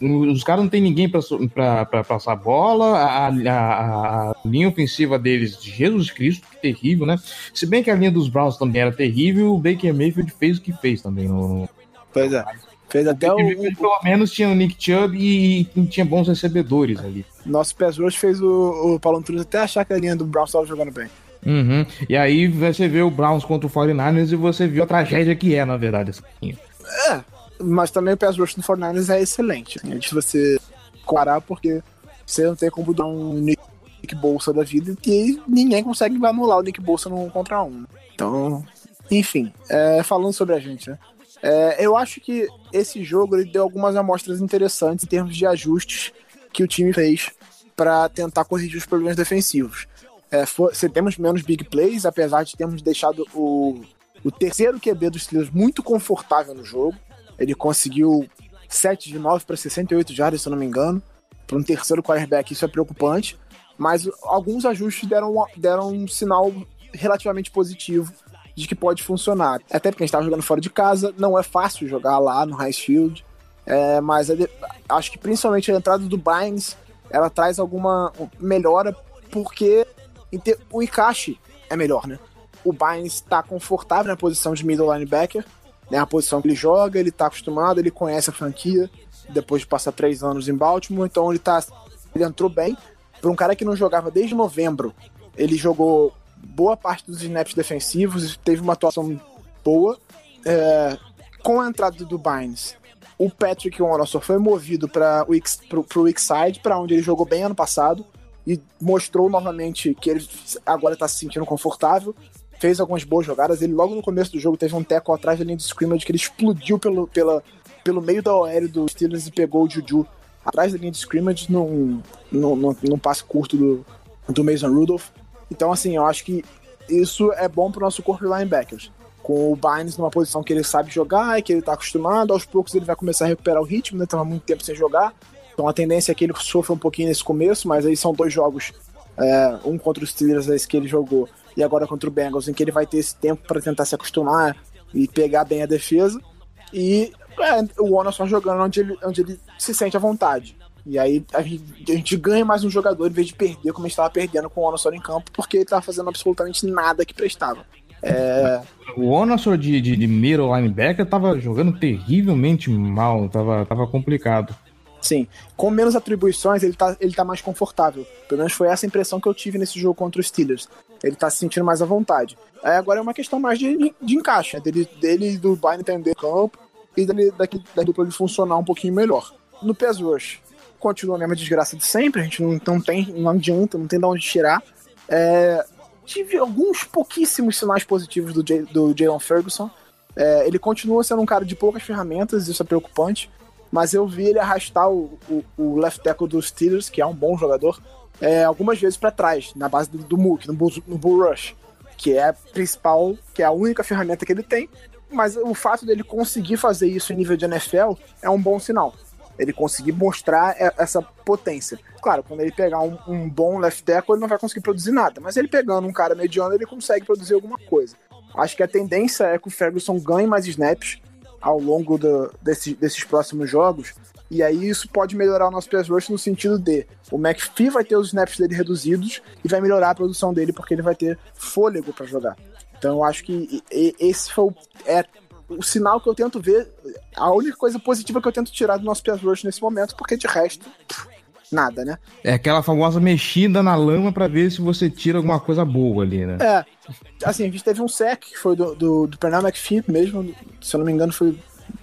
Os caras não tem ninguém pra passar bola, a, a- a linha ofensiva deles, Jesus Cristo, que terrível, né? Se bem que a linha dos Browns também era terrível, o Baker Mayfield fez o que fez também. No, Pois é. Fez até o, Mayfield, pelo menos tinha o Nick Chubb e, e tinha bons recebedores ali. nosso Pass Rush fez o, o Paulo Antunes até achar que a linha do Brown estava jogando bem. Uhum. E aí você vê o Browns contra o 49ers e você viu a tragédia que é, na verdade. essa linha. É, mas também o Pass Rush do 49ers é excelente. Assim, é de você comparar porque você não tem como dar um Nick Bolsa da vida e ninguém consegue anular o Nick Bolsa num contra um. Então, enfim, é, falando sobre a gente, né? É, eu acho que esse jogo ele deu algumas amostras interessantes em termos de ajustes que o time fez para tentar corrigir os problemas defensivos. É, for, se temos menos big plays, apesar de termos deixado o, o terceiro QB dos Steelers muito confortável no jogo. Ele conseguiu 7 de 9 para 68 jardas, se eu não me engano. Para um terceiro quarterback, isso é preocupante. Mas alguns ajustes deram, deram um sinal relativamente positivo de que pode funcionar. Até porque a gente estava jogando fora de casa, não é fácil jogar lá no Highfield. É, mas é acho que principalmente a entrada do Bynes ela traz alguma melhora porque o encaixe é melhor, né? O Bynes está confortável na posição de middle linebacker, né? A posição que ele joga, ele está acostumado, ele conhece a franquia depois de passar três anos em Baltimore, então ele tá, ele entrou bem. Para um cara que não jogava desde novembro, ele jogou boa parte dos snaps defensivos teve uma atuação boa. É, com a entrada do Bynes, o Patrick Onossor foi movido para o pro, pro weak side, para onde ele jogou bem ano passado e mostrou novamente que ele agora está se sentindo confortável. Fez algumas boas jogadas. Ele logo no começo do jogo teve um teco atrás da linha de scrimmage que ele explodiu pelo, pela, pelo meio da OL do Steelers e pegou o Juju atrás da linha de scrimmage num, num, num, num passe curto do, do Mason Rudolph. Então, assim, eu acho que isso é bom pro nosso corpo de linebackers. Com o Bynes numa posição que ele sabe jogar e que ele tá acostumado, aos poucos ele vai começar a recuperar o ritmo, né? Tava muito tempo sem jogar. Então a tendência é que ele sofra um pouquinho nesse começo, mas aí são dois jogos, é, um contra os Steelers, esse que ele jogou, e agora contra o Bengals, em que ele vai ter esse tempo para tentar se acostumar e pegar bem a defesa. E é, o Ono só jogando onde ele, onde ele se sente à vontade. E aí a gente, a gente, ganha mais um jogador em vez de perder, como a gente estava perdendo com o Ono só em campo, porque ele estava fazendo absolutamente nada que prestava. É... O Onosor de, de, de middle linebacker tava jogando terrivelmente mal, tava, tava complicado. Sim, com menos atribuições, ele tá, ele tá mais confortável. Pelo menos foi essa impressão que eu tive nesse jogo contra os Steelers. Ele tá se sentindo mais à vontade. Aí agora é uma questão mais de, de encaixe, né? dele, dele do Biden entender campo e dele, daqui, da dupla ele funcionar um pouquinho melhor. No pass rush, continua a mesma desgraça de sempre, a gente não, não tem, não adianta, não tem de onde tirar. É, tive alguns pouquíssimos sinais positivos do, J, do Jalen Ferguson. É, ele continua sendo um cara de poucas ferramentas, isso é preocupante mas eu vi ele arrastar o, o, o left tackle dos Steelers, que é um bom jogador, é, algumas vezes para trás, na base do, do Mook, no bull, no bull Rush, que é a principal, que é a única ferramenta que ele tem, mas o fato dele conseguir fazer isso em nível de NFL é um bom sinal. Ele conseguir mostrar essa potência. Claro, quando ele pegar um, um bom left tackle, ele não vai conseguir produzir nada, mas ele pegando um cara mediano, ele consegue produzir alguma coisa. Acho que a tendência é que o Ferguson ganhe mais snaps, ao longo do, desse, desses próximos jogos. E aí isso pode melhorar o nosso pass rush no sentido de o McPhee vai ter os snaps dele reduzidos e vai melhorar a produção dele porque ele vai ter fôlego para jogar. Então eu acho que esse foi o, é o sinal que eu tento ver, a única coisa positiva que eu tento tirar do nosso pass rush nesse momento, porque de resto, nada, né? É aquela famosa mexida na lama para ver se você tira alguma coisa boa ali, né? É, assim, a gente teve um sec que foi do, do, do Pernell McPhee mesmo, se eu não me engano, foi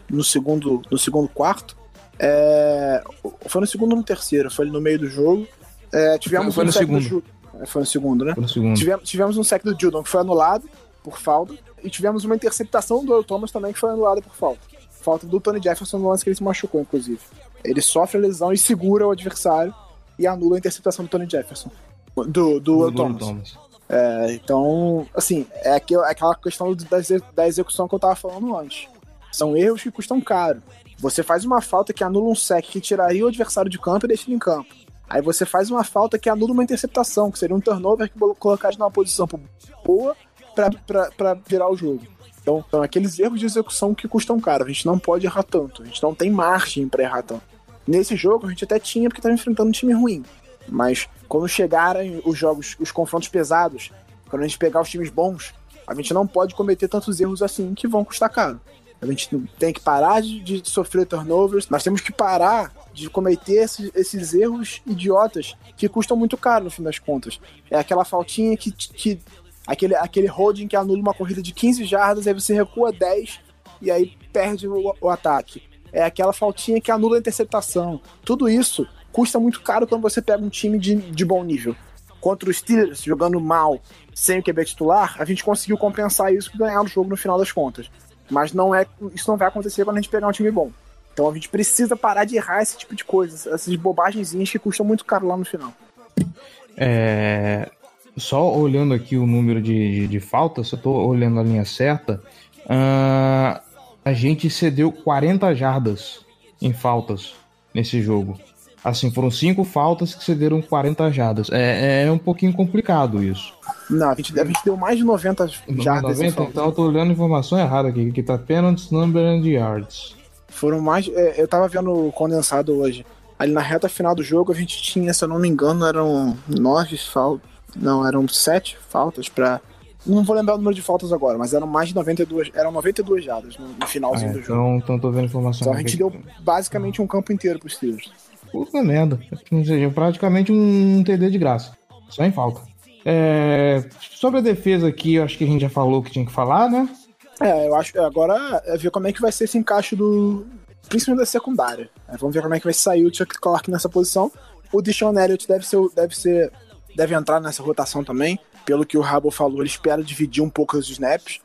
no segundo, no segundo quarto. É, foi no segundo ou no terceiro, foi no meio do jogo. É, tivemos foi, um no segundo. É, foi no segundo, né? Foi no segundo. Tivemos, tivemos um sec do Judon que foi anulado por falta. E tivemos uma interceptação do Earl Thomas também que foi anulada por falta. Falta do Tony Jefferson no lance que ele se machucou, inclusive. Ele sofre a lesão e segura o adversário e anula a interceptação do Tony Jefferson. Do, do, do Thomas. Thomas. É, então, assim, é, é aquela questão da, da execução que eu tava falando antes. São erros que custam caro. Você faz uma falta que anula um sec que tiraria o adversário de campo e deixa ele em campo. Aí você faz uma falta que anula uma interceptação, que seria um turnover que colocar numa posição boa para virar o jogo. Então, são aqueles erros de execução que custam caro. A gente não pode errar tanto. A gente não tem margem para errar tanto. Nesse jogo a gente até tinha porque estava enfrentando um time ruim. Mas quando chegarem os jogos, os confrontos pesados, quando a gente pegar os times bons, a gente não pode cometer tantos erros assim que vão custar caro. A gente tem que parar de, de sofrer turnovers, nós temos que parar de cometer esses, esses, erros idiotas que custam muito caro no fim das contas. É aquela faltinha que, que aquele, aquele holding que anula uma corrida de 15 jardas, aí você recua 10 e aí perde o, o ataque. É aquela faltinha que anula a interceptação. Tudo isso custa muito caro quando você pega um time de, de bom nível. Contra os Steelers, jogando mal, sem o QB titular, a gente conseguiu compensar isso e ganhar o jogo no final das contas. Mas não é, isso não vai acontecer quando a gente pegar um time bom. Então a gente precisa parar de errar esse tipo de coisa, essas bobagenzinhas que custam muito caro lá no final. É... só olhando aqui o número de, de, de faltas, eu tô olhando a linha certa, ah, a gente cedeu 40 jardas em faltas nesse jogo. Assim, foram cinco faltas que cederam 40 jardas. É, é um pouquinho complicado isso. Não, a gente, a gente deu mais de 90 jardas. 90, então eu tô olhando a informação errada aqui, que tá penalties, number and yards. Foram mais. é, eu tava vendo o condensado hoje. Ali na reta final do jogo a gente tinha, se eu não me engano, eram nove faltas. Não, eram sete faltas pra. Não vou lembrar o número de faltas agora, mas eram mais de 92. Eram 92 jardas no, no finalzinho Ah, do jogo. então, então tô vendo informação. Então a gente deu basicamente um campo inteiro pros Steelers. Puta merda. Ou seja, praticamente um TD de graça. Só em falta. É, sobre a defesa aqui, eu acho que a gente já falou o que tinha que falar, né? É, eu acho. Agora é ver como é que vai ser esse encaixe do. Principalmente da secundária. É, vamos ver como é que vai sair o Chuck Clark nessa posição. O Deshaun Elliott deve ser. Deve ser. Deve entrar nessa rotação também. Pelo que o Rabo falou, ele espera dividir um pouco os snaps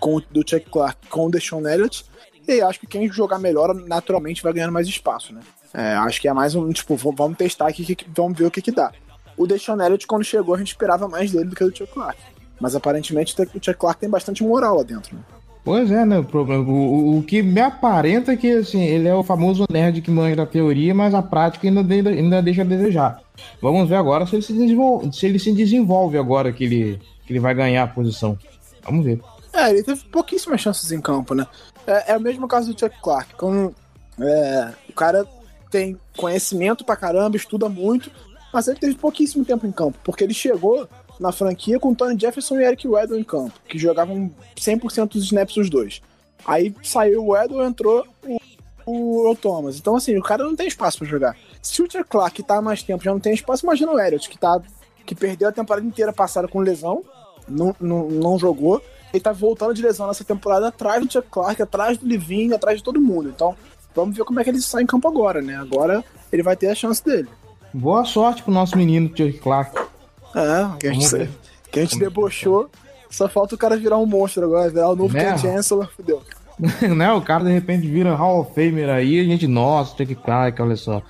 com, o- do Chuck Clark com o Deshaun Elliott. E acho que quem jogar melhor, naturalmente, vai ganhando mais espaço, né? É, acho que é mais um, tipo, vamos testar aqui, vamos ver o que que dá. O Deshaun Elliott, quando chegou, a gente esperava mais dele do que do Chuck Clark. Mas aparentemente o Chuck Clark tem bastante moral lá dentro, né? Pois é, né? O, problema, o, o- que me aparenta é que assim, ele é o famoso nerd que manja da teoria, mas a prática ainda, de- ainda deixa a desejar. Vamos ver agora se ele se desenvolve, se ele se desenvolve agora que ele, que ele vai ganhar a posição. Vamos ver. É, ele teve pouquíssimas chances em campo, né? É, é o mesmo caso do Chuck Clark. Quando, é, o cara tem conhecimento pra caramba, estuda muito, mas ele teve pouquíssimo tempo em campo, porque ele chegou na franquia com Tony Jefferson e Eric Weddle em campo, que jogavam 100% dos snaps os dois. Aí saiu o Weddle, entrou o, o Earl Thomas. Então, assim, o cara não tem espaço pra jogar. Se o Chuck Clark tá há mais tempo já não tem espaço, imagina o Elliott, que, tá, que perdeu a temporada inteira passada com lesão, não, não, não jogou, ele tá voltando de lesão nessa temporada atrás do Chuck Clark, atrás do Levine, atrás de todo mundo. Então, vamos ver como é que ele sai em campo agora, né? Agora ele vai ter a chance dele. Boa sorte pro nosso menino Chuck Clark. É, que a gente, que a gente debochou. Só falta o cara virar um monstro agora, virar o novo Né? Chancellor, fudeu. [laughs] né? O cara de repente vira Hall of Famer aí, a gente, nossa, Chuck Clark, olha só.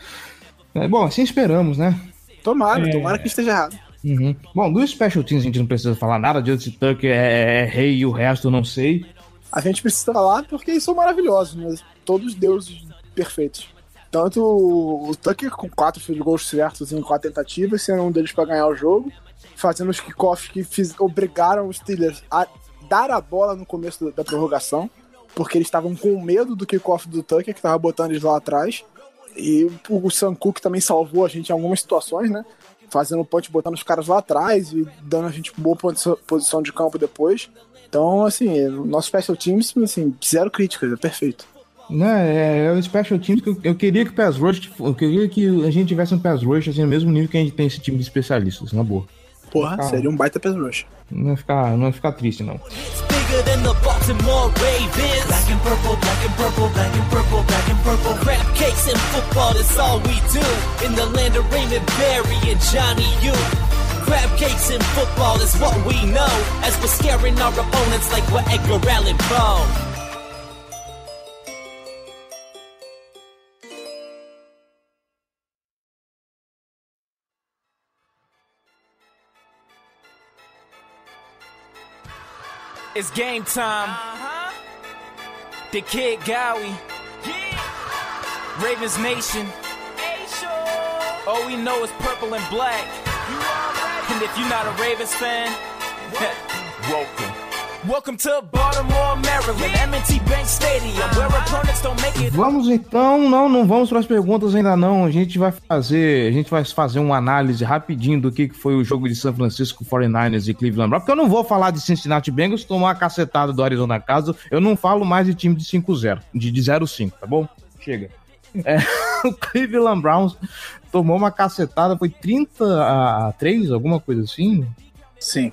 É, bom, assim esperamos, né? Tomara, É. tomara que esteja errado. Uhum. Bom, dos Special Teams a gente não precisa falar nada, Justin Tucker é, é rei e o resto eu não sei. A gente precisa falar porque eles são maravilhosos, né? Todos deuses perfeitos. Tanto o Tucker com quatro field goals certos em quatro tentativas, sendo um deles para ganhar o jogo, fazendo os kickoffs que fiz- obrigaram os Steelers a dar a bola no começo da prorrogação, porque eles estavam com medo do kickoff do Tucker, que tava botando eles lá atrás. E o Sam Cook também salvou a gente em algumas situações, né? Fazendo punch, botando os caras lá atrás e dando a gente boa posição- de campo depois. Então, assim, nosso special teams, assim, zero críticas, é perfeito. Né, é, é o Special Teams que eu, eu queria que o Pass Rush, eu queria que a gente tivesse um Pass Rush assim, no mesmo nível que a gente tem esse time de especialistas, na boa. Porra, Ah. seria um baita pass rush. Não vai ficar, não vai ficar triste, não. bigger than the Baltimore Ravens. Black and purple, black and purple, black and purple, black and purple. Crab cakes and football, that's all we do. In the land of Raymond Berry and Johnny U. Crab cakes and football is what we know. As we're scaring our opponents like we're Edgar Allan Poe. It's game time. Uh-huh. The Kid Gowie. Ravens Nation. All we know is purple and black. And if you're not a Ravens fan, welcome. Vamos então, não, não vamos para as perguntas ainda não. A gente vai fazer, a gente vai fazer uma análise rapidinho do que que foi o jogo de São Francisco 49ers e Cleveland Browns, porque eu não vou falar de Cincinnati Bengals tomar uma cacetada do Arizona Casa. Eu não falo mais de time de 5-0, de, de 0-5, tá bom? Chega. É, [laughs] o Cleveland Browns tomou uma cacetada, foi 30 a 3, alguma coisa assim. Sim,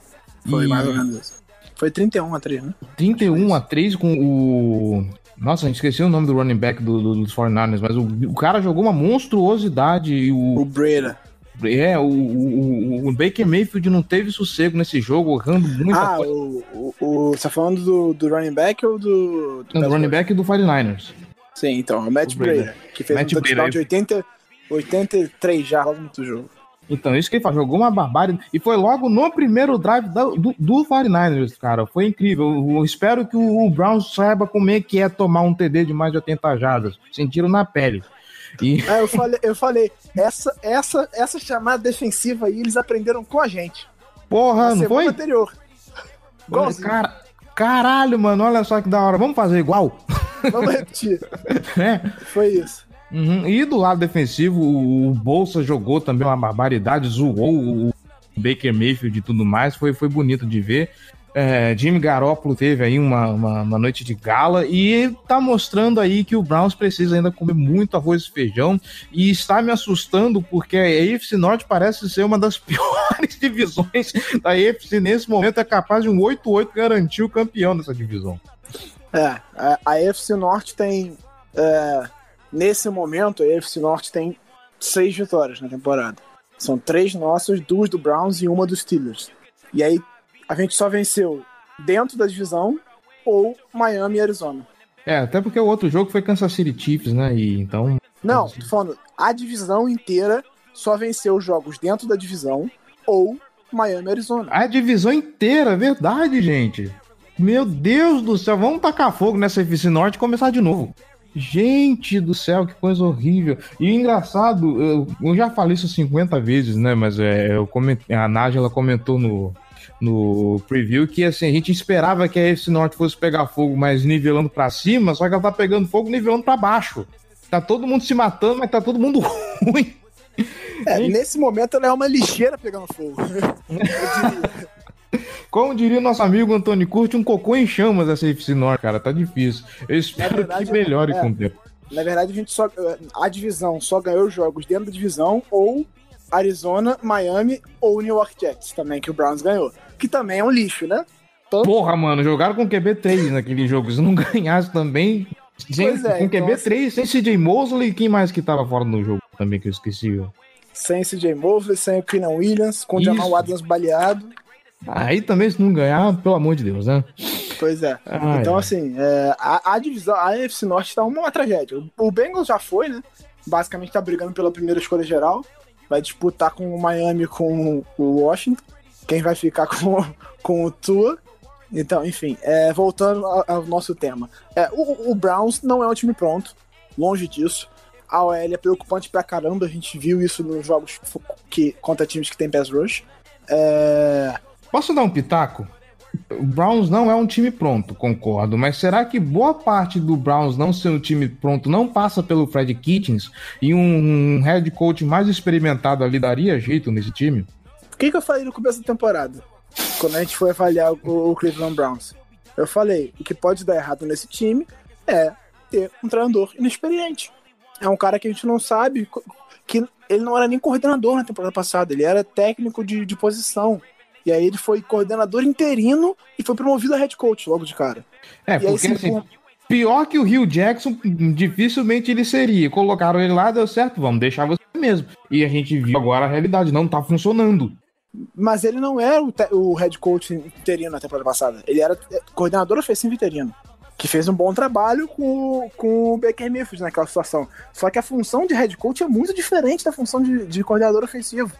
foi E- mais ou menos isso. Foi 31 a 3, né? 31 a 3 com o. Nossa, a gente esqueceu o nome do running back do, do- dos 49ers, mas o, o cara jogou uma monstruosidade e O o. Breda. É, o, o, o Baker Mayfield não teve sossego nesse jogo, errando muita Ah, coisa. o, o, Você tá falando do, do running back ou do. do Não, do running back do 49ers. Sim, então, o Matt Breda. Que fez Matt um touchdown de 80, 83 jardas no jogo. Então, isso que ele faz, jogou uma barbárie. E foi logo no primeiro drive do, do, do 49ers, cara. Foi incrível. Eu, eu espero que o, o Browns saiba como é que é tomar um TD de mais de 80 jardas. Sentiram na pele. E... É, eu falei, eu falei essa, essa, essa chamada defensiva aí, eles aprenderam com a gente. Porra, Na não foi? anterior. Igualzinho. Cara, caralho, mano, olha só que da hora. Vamos fazer igual? Vamos repetir. [laughs] É. Foi isso. Uhum. E do lado defensivo, o, Bolsa jogou também uma barbaridade, zoou o Baker Mayfield e tudo mais. Foi, foi bonito de ver. É, Jimmy Garoppolo teve aí uma, uma, uma noite de gala e tá mostrando aí que o Browns precisa ainda comer muito arroz e feijão e está me assustando porque a AFC Norte parece ser uma das [laughs] piores divisões da AFC nesse momento é capaz de um 8-8 garantir o campeão dessa divisão. É, a, a AFC Norte tem. é, nesse momento, a AFC Norte tem seis vitórias na temporada. São três nossas, duas do Browns e uma dos Steelers. E aí a gente só venceu dentro da divisão ou Miami e Arizona. É, até porque o outro jogo foi Kansas City Chiefs, né? E então. Não, tô falando, a divisão inteira só venceu os jogos dentro da divisão ou Miami e Arizona. A divisão inteira, verdade, gente. Meu Deus do céu, vamos tacar fogo nessa FC Norte e começar de novo. Gente do céu, que coisa horrível. E o engraçado, eu, eu já falei isso 50 vezes, né? Mas é, eu comentei, a Nájila comentou no, no preview que assim, a gente esperava que a FC Norte fosse pegar fogo, mas nivelando pra cima, só que ela tá pegando fogo nivelando pra baixo. Tá todo mundo se matando, mas tá todo mundo [laughs] ruim. É, nesse momento ela é uma lixeira pegando fogo. [laughs] Como diria nosso amigo Antônio Curti, um cocô em chamas essa FC Norte, cara. Tá difícil. Eu espero verdade, que melhore é. com o tempo. Na verdade, a gente só. A divisão só ganhou jogos dentro da divisão ou Arizona, Miami ou New York Jets também, que o Browns ganhou. Que também é um lixo, né? Porra, mano, jogaram com QB3 naquele jogo. Se não [laughs] ganhasse também. Gente, Pois é, com então, QB3, sem CJ Mosley, quem mais que tava fora no jogo também que eu esqueci? Sem CJ Mosley, sem o Keenan Williams, com o Jamal. Adams baleado. Aí também, se não ganhar, pelo amor de Deus, né? Pois é. Ai, então, assim, é, a, a divisão, a AFC Norte tá uma, uma tragédia. O, o Bengals já foi, né? Basicamente tá brigando pela primeira escolha geral. Vai disputar com o Miami com o Washington. Quem vai ficar [laughs] com, com o Tua. Então, enfim, é, voltando ao, ao nosso tema. É, o, o Browns não é um time pronto. Longe disso. A OL é preocupante pra caramba. A gente viu isso nos jogos que, contra times que tem pass rush. É, Posso dar um pitaco? O Browns não é um time pronto, concordo, mas será que boa parte do Browns não ser um time pronto não passa pelo Fred Kitchens e um, head coach mais experimentado ali daria jeito nesse time? O que, que eu falei no começo da temporada? Quando a gente foi avaliar o, o Cleveland Browns. Eu falei, o que pode dar errado nesse time é ter um treinador inexperiente. É um cara que a gente não sabe que ele não era nem coordenador na temporada passada, ele era técnico de, de posição. E aí ele foi coordenador interino e foi promovido a head coach logo de cara. É, E aí, porque se assim, for- pior que o Rio Jackson, dificilmente ele seria. Colocaram ele lá, deu certo, vamos deixar você mesmo. E a gente viu agora a realidade, não tá funcionando. Mas ele não era o, o head coach interino na temporada passada. Ele era é, coordenador ofensivo interino. Que fez um bom trabalho com, o- com o Baker Mayfield naquela situação. Só que a função de head coach é muito diferente da função de, de coordenador ofensivo.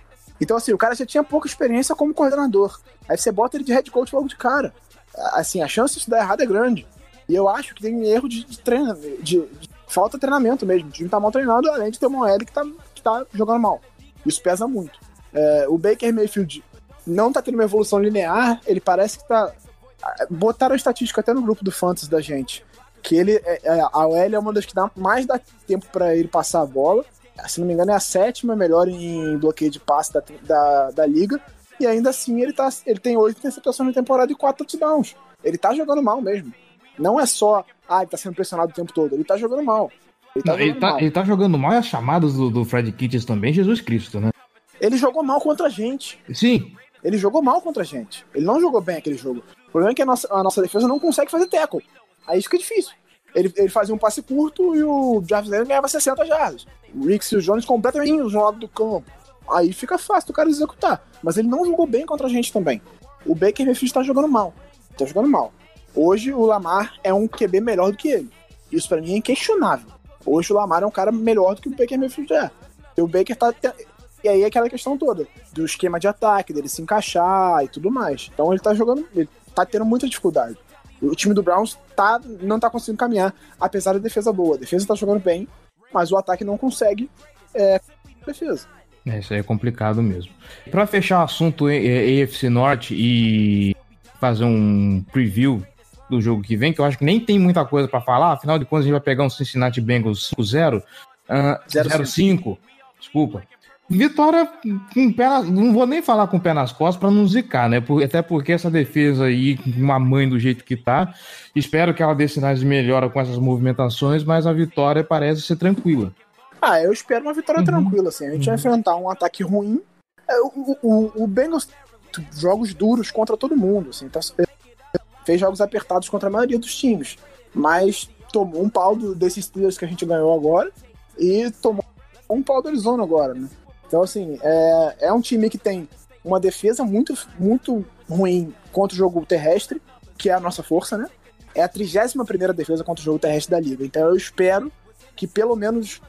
Então, assim, o cara já tinha pouca experiência como coordenador. Aí você bota ele de head coach logo de cara. Assim, a chance de isso dar errado é grande. E eu acho que tem erro de, de treino, de, de falta de treinamento mesmo. O time tá mal treinado, além de ter uma OL que tá, que tá jogando mal. Isso pesa muito. É, o Baker Mayfield não tá tendo uma evolução linear, ele parece que tá. Botaram a estatística até no grupo do Fantasy da gente. Que ele. é- é- a OL é uma das que dá mais dá tempo pra ele passar a bola. Se não me engano, é a sétima melhor em bloqueio de passe da, da, da liga. E ainda assim ele, tá, ele tem oito interceptações na temporada e quatro touchdowns. Ele tá jogando mal mesmo. Não é só, ah, ele tá sendo pressionado o tempo todo. Ele tá jogando mal. Ele tá Não, ele, jogando tá, mal. ele tá jogando mal e as chamadas do, do Fred Kitchens também, Jesus Cristo, né? Ele jogou mal contra a gente. Sim, Ele jogou mal contra a gente. Ele não jogou bem aquele jogo. O problema é que a nossa, a nossa defesa não consegue fazer tackle. Aí isso que é difícil. Ele, ele fazia um passe curto e o Jarvis Landry ganhava 60 jardas. O Ricks e o Jones completamente no lado do campo. Aí fica fácil do cara executar. Mas ele não jogou bem contra a gente também. O Baker Mayfield tá jogando mal. Tá jogando mal. Hoje o Lamar é um QB melhor do que ele. Isso pra mim é inquestionável. Hoje o Lamar é um cara melhor do que o Baker Mayfield é. E o Baker tá. E aí é aquela questão toda do esquema de ataque, dele se encaixar e tudo mais. Então ele tá jogando, ele tá tendo muita dificuldade. O time do Browns tá, não tá conseguindo caminhar, apesar da defesa boa. A defesa tá jogando bem, mas o ataque não consegue é, defesa. É, isso aí é complicado mesmo. Para fechar o assunto AFC Norte e fazer um preview do jogo que vem, que eu acho que nem tem muita coisa para falar, afinal de contas a gente vai pegar um Cincinnati Bengals 5-0, uh, 0-5, desculpa. Vitória com pé na, não vou nem falar com o pé nas costas para não zicar, né? Por, até porque essa defesa aí, uma mãe do jeito que tá, espero que ela dê sinais de melhora com essas movimentações, mas a vitória parece ser tranquila. Ah, eu espero uma vitória uhum. tranquila, assim. A gente uhum. vai enfrentar um ataque ruim. É, o, o, o Bengals jogos duros contra todo mundo, assim. Tá, fez jogos apertados contra a maioria dos times, mas tomou um pau do, desses Steelers que a gente ganhou agora e tomou um pau do Arizona agora, né? Então, assim, é, é um time que tem uma defesa muito, muito ruim contra o jogo terrestre, que é a nossa força, né? É a 31 primeira defesa contra o jogo terrestre da liga. Então eu espero que pelo menos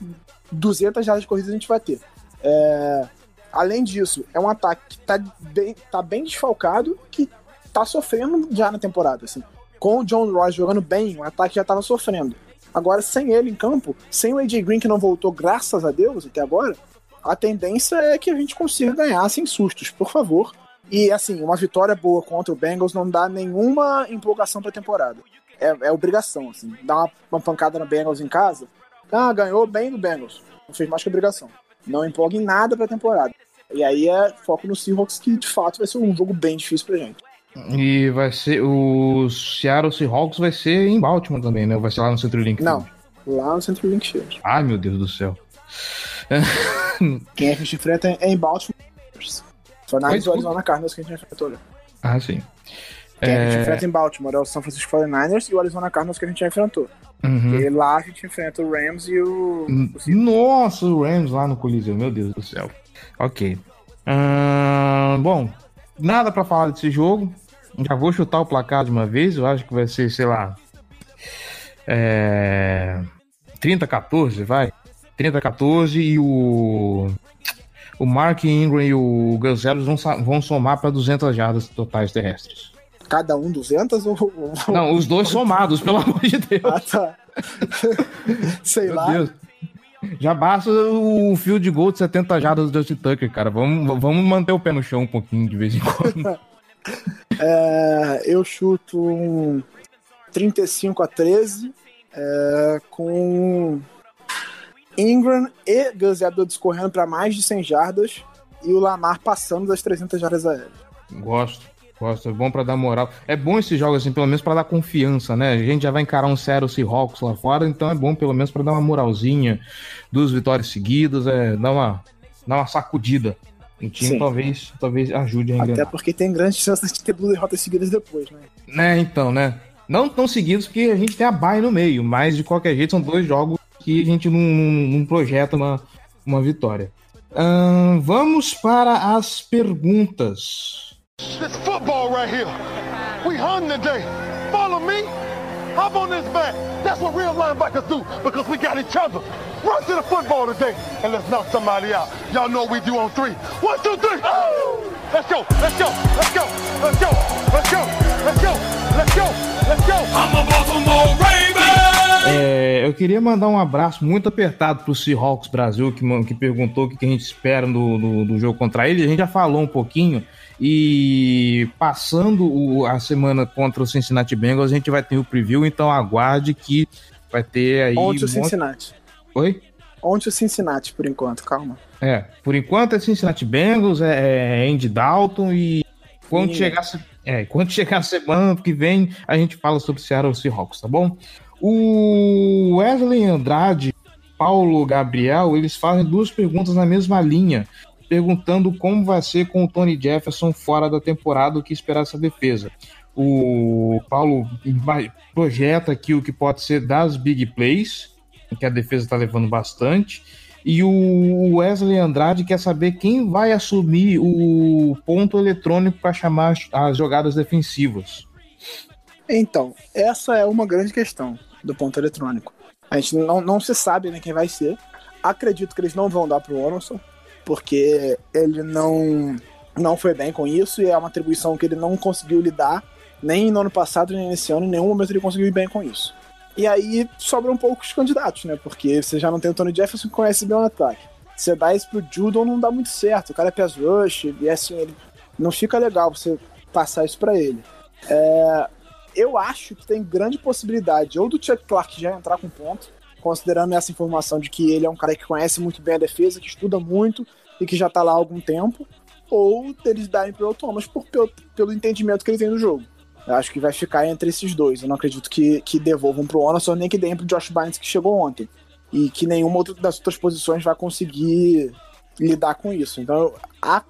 200 jardas de corrida a gente vai ter. É, além disso, é um ataque que tá bem, tá bem desfalcado, que tá sofrendo já na temporada. Assim. Com o John Ross jogando bem, o ataque já tava sofrendo. Agora, sem ele em campo, sem o AJ Green que não voltou, graças a Deus, até agora, a tendência é que a gente consiga ganhar sem sustos, por favor. E assim, uma vitória boa contra o Bengals não dá nenhuma empolgação pra temporada. É, é obrigação, assim. Dar uma, uma, pancada no Bengals em casa. Ah, ganhou bem do Bengals. Não fez mais que obrigação. Não empolga em nada pra temporada. E aí é foco no Seahawks, que de fato vai ser um jogo bem difícil pra gente. E vai ser. O Seattle Seahawks vai ser em Baltimore também, né? Vai ser lá no CenturyLink? Não, lá no CenturyLink Field. Ai, meu Deus do céu. [laughs] Quem a gente enfrenta é em Baltimore. Foi na Arizona Cardinals que a gente enfrentou. Ah, sim. Quem é... a gente é. enfrenta em Baltimore é o San Francisco 49ers e o Arizona Cardinals que a gente já enfrentou. Uhum. E lá a gente enfrenta o Rams e o. Nossa, o Rams lá no Coliseu, meu Deus do céu. Ok. Hum, bom, nada para falar desse jogo. Já vou chutar o placar de uma vez. Eu acho que vai ser, sei lá. É... 30-14, vai. 30-14 e o. O Mark Ingram e o Gus vão, vão somar para 200 jardas totais terrestres. Cada um 200 ou. Não, os dois somados, pelo [laughs] amor de Deus. Ah, tá. [laughs] Sei Meu lá. Deus. Já basta o fio de gol de 70 jardas do Justin Tucker, cara. Vamos, vamos manter o pé no chão um pouquinho de vez em quando. [laughs] é, eu chuto um 35 a 13 é, com Ingram e Gus Edwards correndo para mais de 100 jardas e o Lamar passando das 300 jardas aéreas. Gosto. Gosto, é bom para dar moral. É bom esses jogos, assim, pelo menos para dar confiança, né? A gente já vai encarar um sério Seahawks lá fora, então é bom pelo menos para dar uma moralzinha, duas vitórias seguidas, é, dar uma, dar uma sacudida. O time talvez, talvez ajude a enganar. Até porque tem grandes chances de ter duas derrotas seguidas depois, né? Né, então, né? Não tão seguidos porque a gente tem a bye no meio, mas de qualquer jeito são dois jogos que a gente não, não, não projeta uma, uma vitória. Uh, vamos para as perguntas. This football right here. We hung today. Follow me. Hop on this back. That's what real linebackers do because we got each other. Run to the football today and let's knock somebody out. Y'all know what we do on three. One, two, three. Oh! Let's go. Let's go. Let's go. Let's go. Let's go. Let's go. Let's go. Let's go. I'm a Baltimore. É, eu queria mandar um abraço muito apertado pro Seahawks Brasil, que, que perguntou o que a gente espera do, do, do jogo contra ele. A gente já falou um pouquinho. E passando o, a semana contra o Cincinnati Bengals, a gente vai ter o preview, então aguarde que vai ter aí. Ontem um o Cincinnati. Oi? Ontem o Cincinnati, por enquanto, calma. É, por enquanto é Cincinnati Bengals, é, é Andy Dalton e quando chegar, é, quando [laughs] chegar a semana que vem, a gente fala sobre o Seattle Seahawks, tá bom? O Wesley Andrade, Paulo Gabriel, eles fazem duas perguntas na mesma linha perguntando como vai ser com o Tony Jefferson fora da temporada, o que esperar essa defesa. O Paulo projeta aqui o que pode ser das big plays, que a defesa está levando bastante. E o Wesley Andrade quer saber quem vai assumir o ponto eletrônico para chamar as jogadas defensivas. Então, essa é uma grande questão do ponto eletrônico. A gente não, não se sabe né, quem vai ser. Acredito que eles não vão dar para o Orson porque ele não, não foi bem com isso e é uma atribuição que ele não conseguiu lidar, nem no ano passado, nem nesse ano, em nenhum momento ele conseguiu ir bem com isso. E aí sobram poucos candidatos, né? Porque você já não tem o Tony Jefferson que conhece bem o ataque. Você dá isso pro Judon não dá muito certo. O cara é pass rush e assim, ele não fica legal você passar isso para ele. É, eu acho que tem grande possibilidade ou do Chuck Clark já entrar com ponto, considerando essa informação de que ele é um cara que conhece muito bem a defesa, que estuda muito e que já tá lá há algum tempo, ou deles darem pro Thomas por, pelo, pelo entendimento que ele tem do jogo. Eu acho que vai ficar entre esses dois. Eu não acredito que, que devolvam pro Anderson, nem que deem pro Josh Barnes que chegou ontem. E que nenhuma outra das outras posições vai conseguir lidar com isso. Então eu ac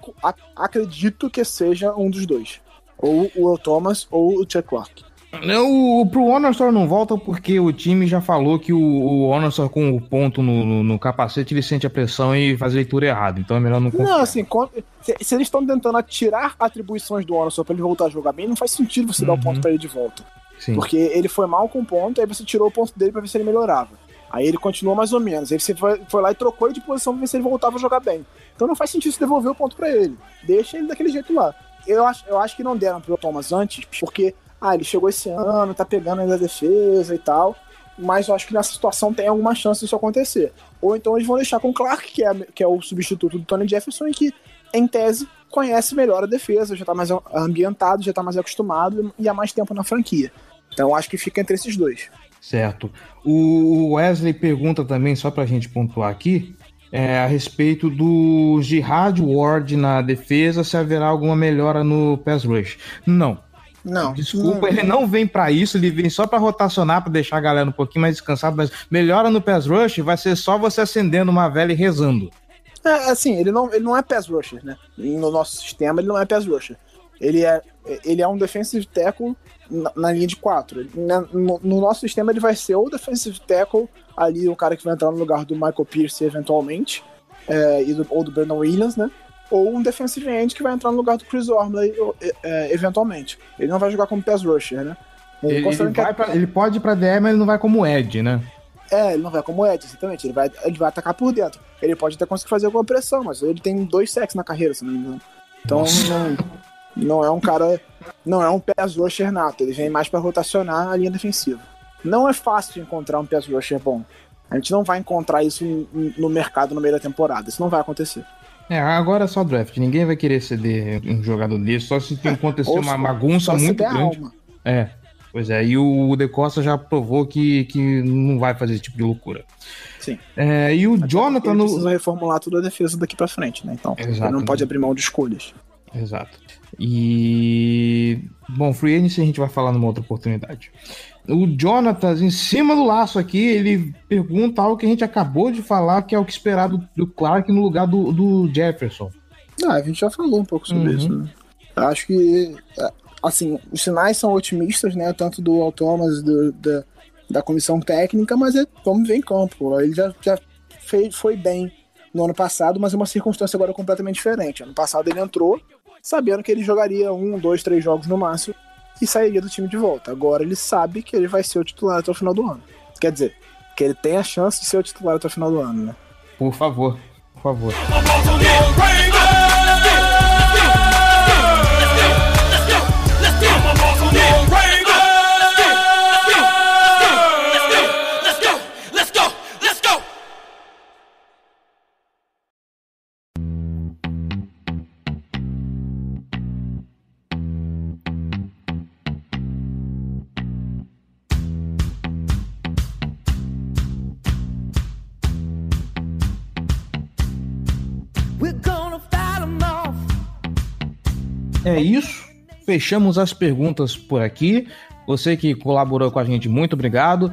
acredito que seja um dos dois. Ou o Thomas ou o Chuck Clark. O, pro Honorstor não volta porque o time já falou que o, o Honorstor com o ponto no, no, no, capacete ele sente a pressão e faz a leitura errada. Então é melhor não confiar. Não, assim, se, se eles estão tentando tirar atribuições do Honorstor pra ele voltar a jogar bem, não faz sentido você uhum. dar o ponto pra ele de volta. Sim. Porque ele foi mal com o ponto, aí você tirou o ponto dele pra ver se ele melhorava. Aí ele continuou mais ou menos. Aí você foi, foi lá e trocou ele de posição pra ver se ele voltava a jogar bem. Então não faz sentido você devolver o ponto para ele. Deixa ele daquele jeito lá. Eu acho, eu acho que não deram pro Thomas antes, porque ah, ele chegou esse ano, tá pegando ainda a defesa e tal. Mas eu acho que nessa situação tem alguma chance disso acontecer. Ou então eles vão deixar com o Clark, que é, que é o substituto do Tony Jefferson, e que, em tese, conhece melhor a defesa, já tá mais ambientado, já tá mais acostumado e há mais tempo na franquia. Então eu acho que fica entre esses dois. Certo. O Wesley pergunta também, só pra gente pontuar aqui, é, a respeito do Jihad Ward na defesa, se haverá alguma melhora no pass rush. Não. Não. Desculpa, não, ele não vem para isso, ele vem só para rotacionar, para deixar a galera um pouquinho mais descansada, mas melhora no pass rush vai ser só você acendendo uma vela e rezando. É, assim, ele não, ele não é pass rusher, né? No nosso sistema ele não é pass rusher. Ele é, ele é um defensive tackle na, na linha de quatro. No, no, nosso sistema ele vai ser ou defensive tackle, ali o cara que vai entrar no lugar do Michael Pierce eventualmente, é, do, ou do Brandon Williams, né? Ou um defensive end que vai entrar no lugar do Chris Ormley é, eventualmente. Ele não vai jogar como pass rusher, né? Ele, ele, é pra, ele pode ir pra DR, mas ele não vai como Ed, né? É, ele não vai como Ed, exatamente. Ele vai, ele vai atacar por dentro. Ele pode até conseguir fazer alguma pressão, mas ele tem dois sacks na carreira, se não me engano. Então não, não é um cara. Não é um pass rusher nato. Ele vem mais para rotacionar a linha defensiva. Não é fácil encontrar um pass rusher bom. A gente não vai encontrar isso no mercado no meio da temporada. Isso não vai acontecer. É, agora é só draft. Ninguém vai querer ceder um jogador desse, só se acontecer uma bagunça muito grande. Alma. É, pois é. E o De Costa já provou que, que não vai fazer esse tipo de loucura. Sim. É, e o Até Jonathan. Ele precisa reformular toda a defesa daqui pra frente, né? Então, Exato, ele não pode abrir mão de escolhas. Exato. E. Bom, Free Agency a gente vai falar numa outra oportunidade. O Jonatas, em cima do laço aqui, ele pergunta algo que a gente acabou de falar, que é o que esperar do, do Clark no lugar do, do Jefferson. Ah, a gente já falou um pouco sobre uhum. isso, né? Acho que, é, assim, os sinais são otimistas, né? Tanto do Thomas, do, da, da comissão técnica, mas é, vamos ver em campo. Ele já, já fez, foi bem no ano passado, mas é uma circunstância agora completamente diferente. Ano passado ele entrou sabendo que ele jogaria um, dois, três jogos no máximo e sairia do time de volta. Agora ele sabe que ele vai ser o titular até o final do ano. Quer dizer, que ele tem a chance de ser o titular até o final do ano, né? Por favor, por favor. É isso. Fechamos as perguntas por aqui. Você que colaborou com a gente, muito obrigado.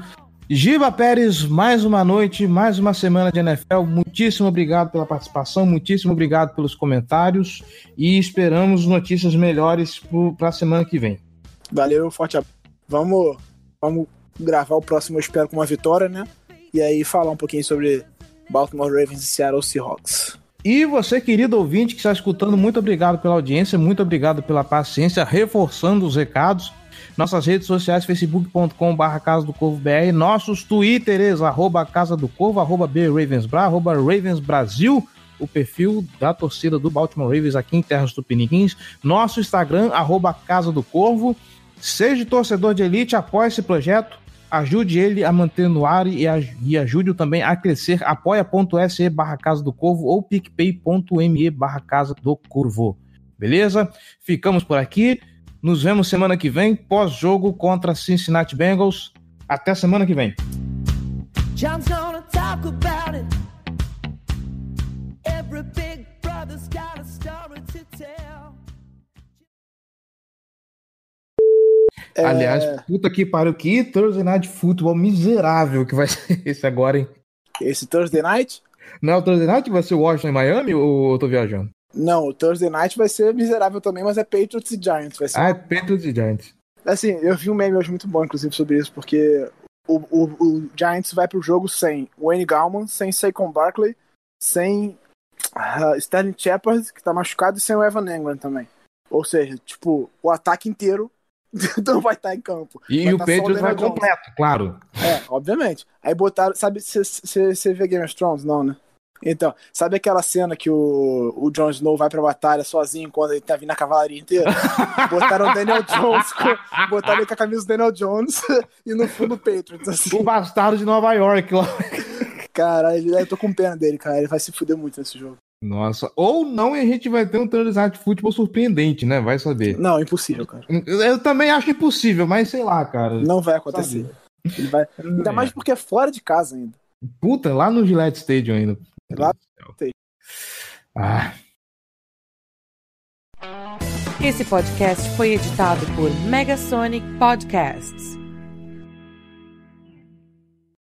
Giba Pérez, mais uma noite, mais uma semana de NFL. Muitíssimo obrigado pela participação, muitíssimo obrigado pelos comentários e esperamos notícias melhores para a semana que vem. Valeu, forte abraço. Vamos, vamos gravar o próximo, eu espero, com uma vitória, né? E aí falar um pouquinho sobre Baltimore Ravens e Seattle Seahawks. E você, querido ouvinte que está escutando, muito obrigado pela audiência, muito obrigado pela paciência, reforçando os recados. Nossas redes sociais, facebook.com.br Casa do Corvo BR, nossos twitters, arroba Casa do Corvo, arroba BRavensBra, arroba Ravens Brasil, o perfil da torcida do Baltimore Ravens aqui em Terras Tupiniquins, nosso Instagram, arroba Casa do Corvo. Seja torcedor de elite, apoie esse projeto, ajude ele a manter no ar e, e ajude-o também a crescer. apoia.se barra Casa do Corvo ou picpay.me barra Casa do Corvo. Beleza? Ficamos por aqui. Nos vemos semana que vem, pós-jogo contra Cincinnati Bengals. Até semana que vem. John's gonna talk about it. É... Aliás, puta que pariu, que Thursday Night Football miserável que vai [laughs] ser esse agora, hein? Esse Thursday Night? Não, o Thursday Night vai ser Washington e Miami ou eu tô viajando? Não, o Thursday Night vai ser miserável também, mas é Patriots e Giants. Vai ser ah, é Patriots e Giants. Assim, eu vi um meme hoje muito bom, inclusive, sobre isso, porque o, o, o Giants vai pro jogo sem Wayne Gallman, sem Saquon Barkley, sem uh, Sterling Shepard, que tá machucado, e sem o Evan Engram também. Ou seja, tipo, o ataque inteiro [laughs] não vai estar tá em campo. E, vai o tá Patriots vai completo, claro. É, obviamente. Aí botaram, sabe, você vê Game of Thrones? Não, né? Então, sabe aquela cena que o, o Jon Snow vai pra batalha sozinho quando ele tá vindo a cavalaria inteira? [laughs] botaram o Daniel Jones, com, botaram ele com a camisa do Daniel Jones [laughs] e no fundo o Patriots. Assim. O bastardo de Nova York lá. Caralho, eu tô com pena dele, cara. Ele vai se fuder muito nesse jogo. Nossa, ou não e a gente vai ter um Thursday de futebol surpreendente, né? Vai saber. Não, impossível, cara. Eu também acho impossível, mas sei lá, cara. Não vai acontecer. Ele vai... Ainda mais porque é fora de casa ainda. Puta, lá no Gillette Stadium ainda. Lá ah. Esse podcast foi editado por Megasonic Podcasts.